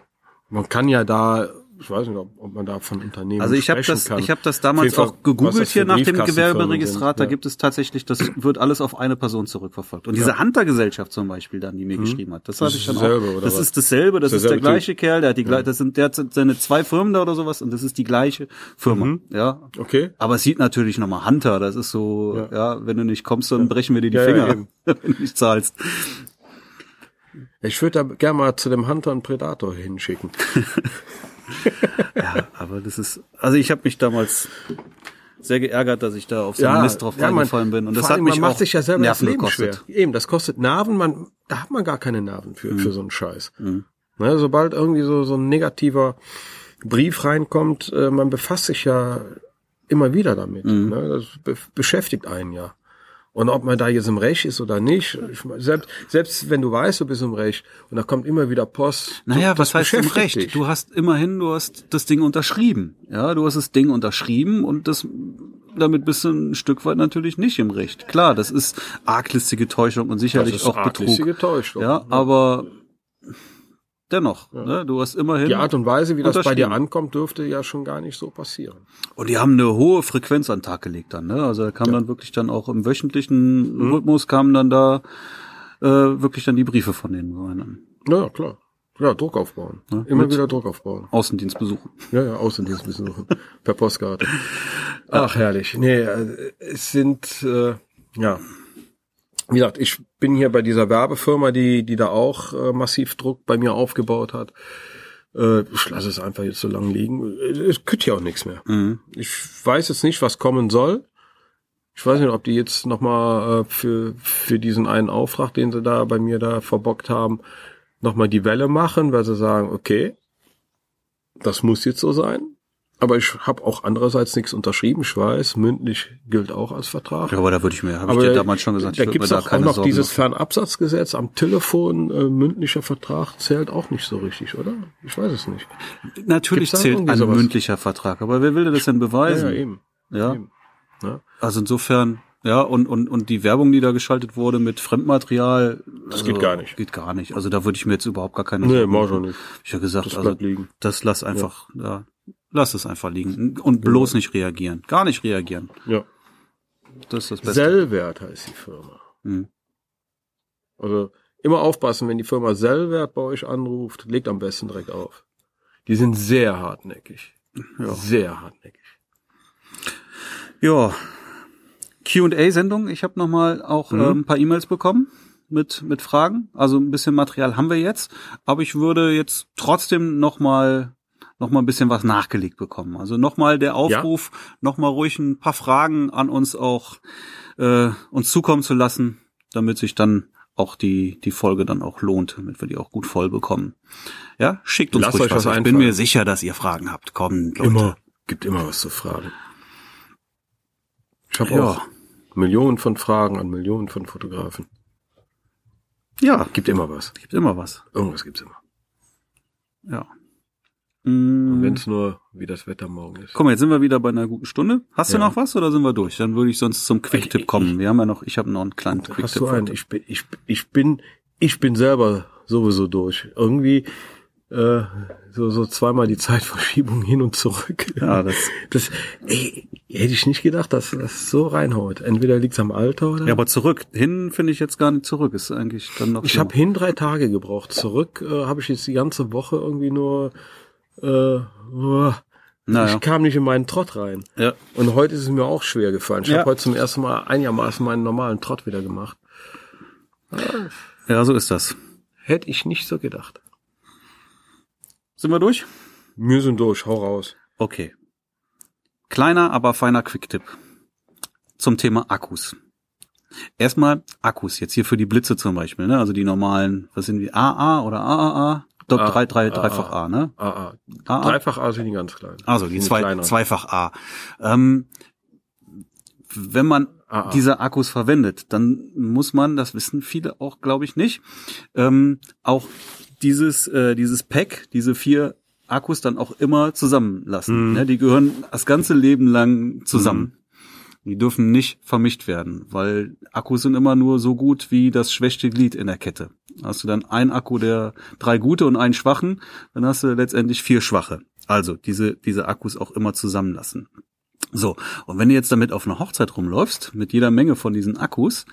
Man kann ja da, ich weiß nicht, ob, ob man da von Unternehmen Also ich habe das, kann. ich habe das damals Fall, auch gegoogelt das hier nach dem Gewerberegistrat. sind. Da Ja. gibt es tatsächlich, das wird alles auf eine Person zurückverfolgt. Und diese Hunter-Gesellschaft zum Beispiel, dann, die mir geschrieben hat, das, Mhm. Das hatte ich ist dann auch. dasselbe, oder das was? ist dasselbe, das ist der Derselbe gleiche Kerl, der hat die gleiche, das sind, der hat seine zwei Firmen da oder sowas und das ist die gleiche Firma, ja. Okay. Aber es sieht natürlich nochmal Hunter, das ist so, ja. wenn du nicht kommst, dann brechen wir dir die Ja, ja, Finger, wenn du nicht zahlst. Ich würde da gerne mal zu dem Hunter und Predator hinschicken. Ja, aber das ist, also ich habe mich damals sehr geärgert, dass ich da auf so einen Mist drauf ja, reingefallen bin. Und das hat mich man macht auch sich ja selber das Nerven Leben gekostet. schwer. Eben, das kostet Nerven, man, da hat man gar keine Nerven für, Mhm. für so einen Scheiß. Ne, sobald irgendwie so, so ein negativer Brief reinkommt, äh, man befasst sich ja immer wieder damit. Mhm. Ne, das be beschäftigt einen ja. Und ob man da jetzt im Recht ist oder nicht, ich, selbst, selbst wenn du weißt, du bist im Recht und da kommt immer wieder Post. Naja, was heißt im Recht? dich. Du hast immerhin, du hast das Ding unterschrieben. Ja, du hast das Ding unterschrieben und das, damit bist du ein Stück weit natürlich nicht im Recht. Klar, das ist arglistige Täuschung und sicherlich auch Betrug. Täuschung. Ja, aber dennoch, ne, du hast immerhin. Die Art und Weise, wie das bei dir ankommt, dürfte ja schon gar nicht so passieren. Und die haben eine hohe Frequenz an den Tag gelegt dann, ne? Also da kam dann wirklich dann auch im wöchentlichen Mhm. Rhythmus kamen dann da äh, wirklich dann die Briefe von denen rein. Ja, klar. Ja, Druck aufbauen. Immer mit- wieder Druck aufbauen. Außendienstbesuche. Ja, ja, Außendienstbesuche. per Postkarte. Ach, herrlich. Nee, äh, es sind, äh, ja. Wie gesagt, ich bin hier bei dieser Werbefirma, die, die da auch äh, massiv Druck bei mir aufgebaut hat. Äh, ich lasse es einfach jetzt so lang liegen. Es kütt ja auch nichts mehr. Mhm. Ich weiß jetzt nicht, was kommen soll. Ich weiß nicht, ob die jetzt nochmal äh, für, für diesen einen Auftrag, den sie da bei mir da verbockt haben, nochmal die Welle machen, weil sie sagen, okay, das muss jetzt so sein. Aber ich habe auch andererseits nichts unterschrieben. Ich weiß, mündlich gilt auch als Vertrag. Ja, aber da würde ich mir, habe ich dir damals schon gesagt, da ich würde mir gibt's da auch, auch keine noch Sorgen dieses machen. Fernabsatzgesetz am Telefon, äh, mündlicher Vertrag zählt auch nicht so richtig, oder? Ich weiß es nicht. Natürlich Gibt's zählt ein mündlicher Vertrag, aber wer will denn das denn beweisen? eben. Ja, eben. Ja. also insofern, ja, und, und, und die Werbung, die da geschaltet wurde mit Fremdmaterial. Das also, geht gar nicht. Geht gar nicht. Also da würde ich mir jetzt überhaupt gar keine Nee, Sorgen mach machen. nicht. Ich habe gesagt, Das also das lass einfach, ja. Lass es einfach liegen und bloß nicht reagieren, gar nicht reagieren. Ja. Das ist das Beste. Sellwert heißt die Firma. Hm. Also immer aufpassen, wenn die Firma Sellwert bei euch anruft, legt am besten direkt auf. Die sind sehr hartnäckig. Ja. Sehr hartnäckig. Ja, Q&A-Sendung. Ich habe noch mal auch Mhm. ähm, ein paar E-Mails bekommen mit mit Fragen. Also ein bisschen Material haben wir jetzt, aber ich würde jetzt trotzdem noch mal noch mal ein bisschen was nachgelegt bekommen. Also noch mal der Aufruf, noch mal ruhig ein paar Fragen an uns auch äh, uns zukommen zu lassen, damit sich dann auch die die Folge dann auch lohnt, damit wir die auch gut voll bekommen. Ja, schickt uns Lasst ruhig euch was was. Ich bin mir sicher, dass ihr Fragen habt. Kommt, Leute. Immer. Gibt immer was zu fragen. Ich habe Ja. auch Millionen von Fragen an Millionen von Fotografen. Ja, Gibt immer was. gibt immer was. Irgendwas gibt's immer. Ja. Und Mm. wenn es nur wie das Wetter morgen ist. Guck mal, jetzt sind wir wieder bei einer guten Stunde. Hast du Ja. noch was oder sind wir durch? Dann würde ich sonst zum Quick-Tipp Ich- kommen. Wir haben ja noch, ich habe noch einen kleinen Quick-Tipp. Hast du einen? Ich bin, ich, ich bin, ich bin selber sowieso durch. Irgendwie äh, so, so zweimal die Zeitverschiebung hin und zurück. Ja, das, Das ey, hätte ich nicht gedacht, dass das so reinhaut. Entweder liegt's am Alter oder. ja, aber zurück. Hin finde ich jetzt gar nicht zurück. Ist eigentlich dann noch ich so. habe hin drei Tage gebraucht. Zurück äh, habe ich jetzt die ganze Woche irgendwie nur. Äh, uah, Naja. Ich kam nicht in meinen Trott rein. Ja. Und heute ist es mir auch schwer gefallen. Ich Ja. habe heute zum ersten Mal einigermaßen meinen normalen Trott wieder gemacht. ja, so ist das. Hätte ich nicht so gedacht. Sind wir durch? Wir sind durch, hau raus. Okay. Kleiner, aber feiner Quick-Tipp. Zum Thema Akkus. Erstmal Akkus, jetzt hier für die Blitze zum Beispiel, ne? Also die normalen, was sind die? AA oder AAA? A- drei, drei, AA. dreifach A, ne? AA. AA. Dreifach A sind die ganz klein. Also die zwei, kleiner. zweifach A. Ähm, wenn man AA. diese Akkus verwendet, dann muss man, das wissen viele auch, glaube ich, nicht, ähm, auch dieses, äh, dieses Pack, diese vier Akkus dann auch immer zusammenlassen. Mhm. Ne? Die gehören das ganze Leben lang zusammen. Die dürfen nicht vermischt werden, weil Akkus sind immer nur so gut wie das schwächste Glied in der Kette. Hast du dann ein Akku der drei gute und einen schwachen, dann hast du letztendlich vier schwache. Also diese, diese Akkus auch immer zusammenlassen. So, und wenn du jetzt damit auf einer Hochzeit rumläufst, mit jeder Menge von diesen Akkus,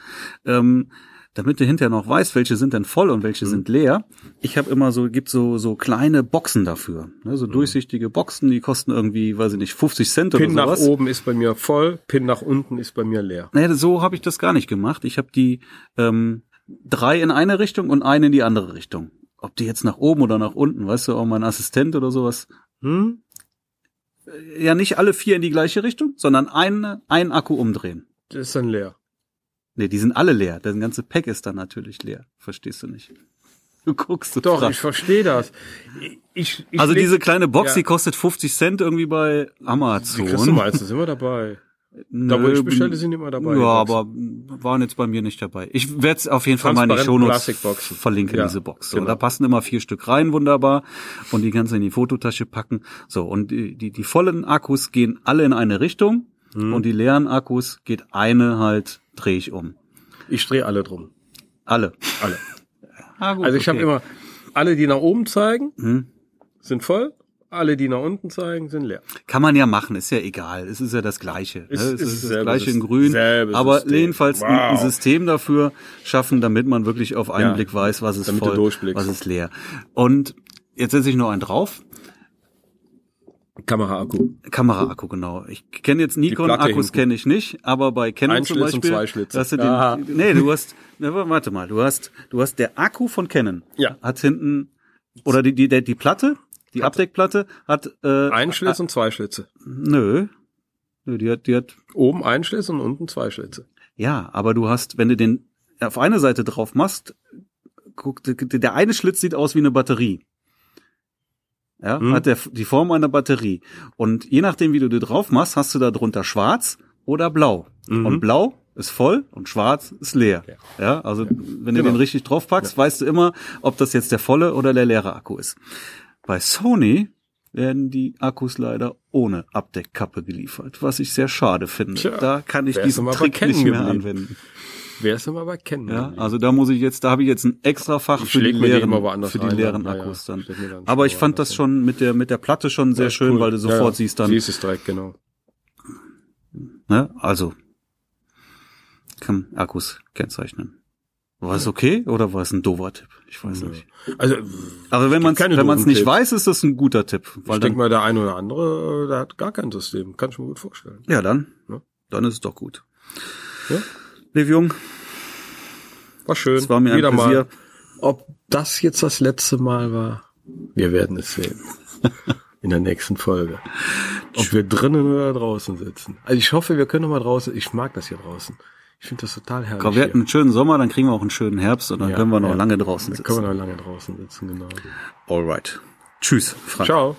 ähm, damit du hinterher noch weißt, welche sind denn voll und welche sind leer, ich habe immer so, gibt so so kleine Boxen dafür, ne, so durchsichtige Boxen, die kosten irgendwie, weiß ich nicht, 50 Cent Pin oder nach sowas. oben ist bei mir voll, Pin nach unten ist bei mir leer. Naja, so habe ich das gar nicht gemacht. Ich habe die ähm, drei in eine Richtung und eine in die andere Richtung. Ob die jetzt nach oben oder nach unten, weißt du, auch mein Assistent oder sowas. Hm? Ja, nicht alle vier in die gleiche Richtung, sondern eine, ein Akku umdrehen. Das ist dann leer. Nee, die sind alle leer. Das ganze Pack ist dann natürlich leer. Verstehst du nicht? Du guckst so Doch, frag. ich verstehe das. Ich, ich Also diese kleine Box, Ja. die kostet 50 Cent irgendwie bei Die Amazon. kriegst du meistens immer dabei. Da wo ich bestelle, sind immer dabei. Ja, aber waren jetzt bei mir nicht dabei. Ich werde es auf jeden Fall Transparenten Shownotes verlinken, Ja, diese Box. So, genau. Da passen immer vier Stück rein, wunderbar. Und die ganze in die Fototasche packen. So, und die, die, die vollen Akkus gehen alle in eine Richtung. Mhm. Und die leeren Akkus geht eine halt, drehe ich um. Ich drehe alle drum. Alle. Alle. Ah, gut, Also ich habe okay. immer alle, die nach oben zeigen, Hm. sind voll. Alle, die nach unten zeigen, sind leer. Kann man ja machen, ist ja egal. Es ist ja das Gleiche. ne? Ist- es ist ist das Gleiche in Grün. Aber System. jedenfalls ein- ein Wow. System dafür schaffen, damit man wirklich auf einen Ja, Blick weiß, was ist damit voll, was ist leer. Und jetzt setze ich noch einen drauf. Kameraakku. Kameraakku, genau. Ich kenne jetzt Nikon-Akkus kenne ich nicht, aber bei Canon zum Schlitz und Beispiel. zwei Schlitze. Hast du den, nee, du hast, ne, warte mal, du hast, du hast der Akku von Canon. Ja. Hat hinten, oder die, die, die Platte, die Abdeckplatte hat, äh, Ein Schlitz und zwei Schlitze. nö. Nö, die hat, die hat, Oben ein Schlitz und unten zwei Schlitze. ja, aber du hast, wenn du den auf eine Seite drauf machst, guck, der eine Schlitz sieht aus wie eine Batterie. Ja, Hm. hat der, die Form einer Batterie. Und je nachdem, wie du die drauf machst, hast du da drunter schwarz oder blau. Mhm. Und blau ist voll und schwarz ist leer. Ja, also wenn du Genau. den richtig drauf packst, weißt du immer, ob das jetzt der volle oder der leere Akku ist. Bei Sony werden die Akkus leider ohne Abdeckkappe geliefert, was ich sehr schade finde. Tja, da kann ich diesen Trick nicht mehr anwenden. Wer mal bei Kennen? Ja, also da muss ich jetzt, da habe ich jetzt ein extra Fach Ich für die leeren, für die rein, leeren dann. Ja, Akkus ja, dann. dann Aber ich fand das schon mit der mit der Platte schon sehr schön, Cool. weil du sofort Ja, ja. siehst dann, Siehst es direkt, genau. ne, also kann Akkus kennzeichnen. War es okay oder war es ein doofer Tipp? Ich weiß nicht. Also, Aber wenn man es wenn man es doofen nicht Tipps. weiß, ist das ein guter Tipp, weil ich denke mal, der eine oder andere, äh, der hat gar kein System. Kann ich mir gut vorstellen. ja dann Ja. dann ist es doch gut. Ja. Liv Jung, War schön. es war mir Wieder ein mal. Pläsier. Ob das jetzt das letzte Mal war, wir werden es sehen. In der nächsten Folge. Ob wir drinnen oder draußen sitzen. Also ich hoffe, wir können noch mal draußen. Ich mag das hier draußen. Ich finde das total herrlich. Komm, wir hatten einen schönen Sommer, dann kriegen wir auch einen schönen Herbst und dann Ja, können wir noch ja. lange draußen Da können sitzen. wir noch lange draußen sitzen, genau. Alright. Tschüss, Frank. Ciao.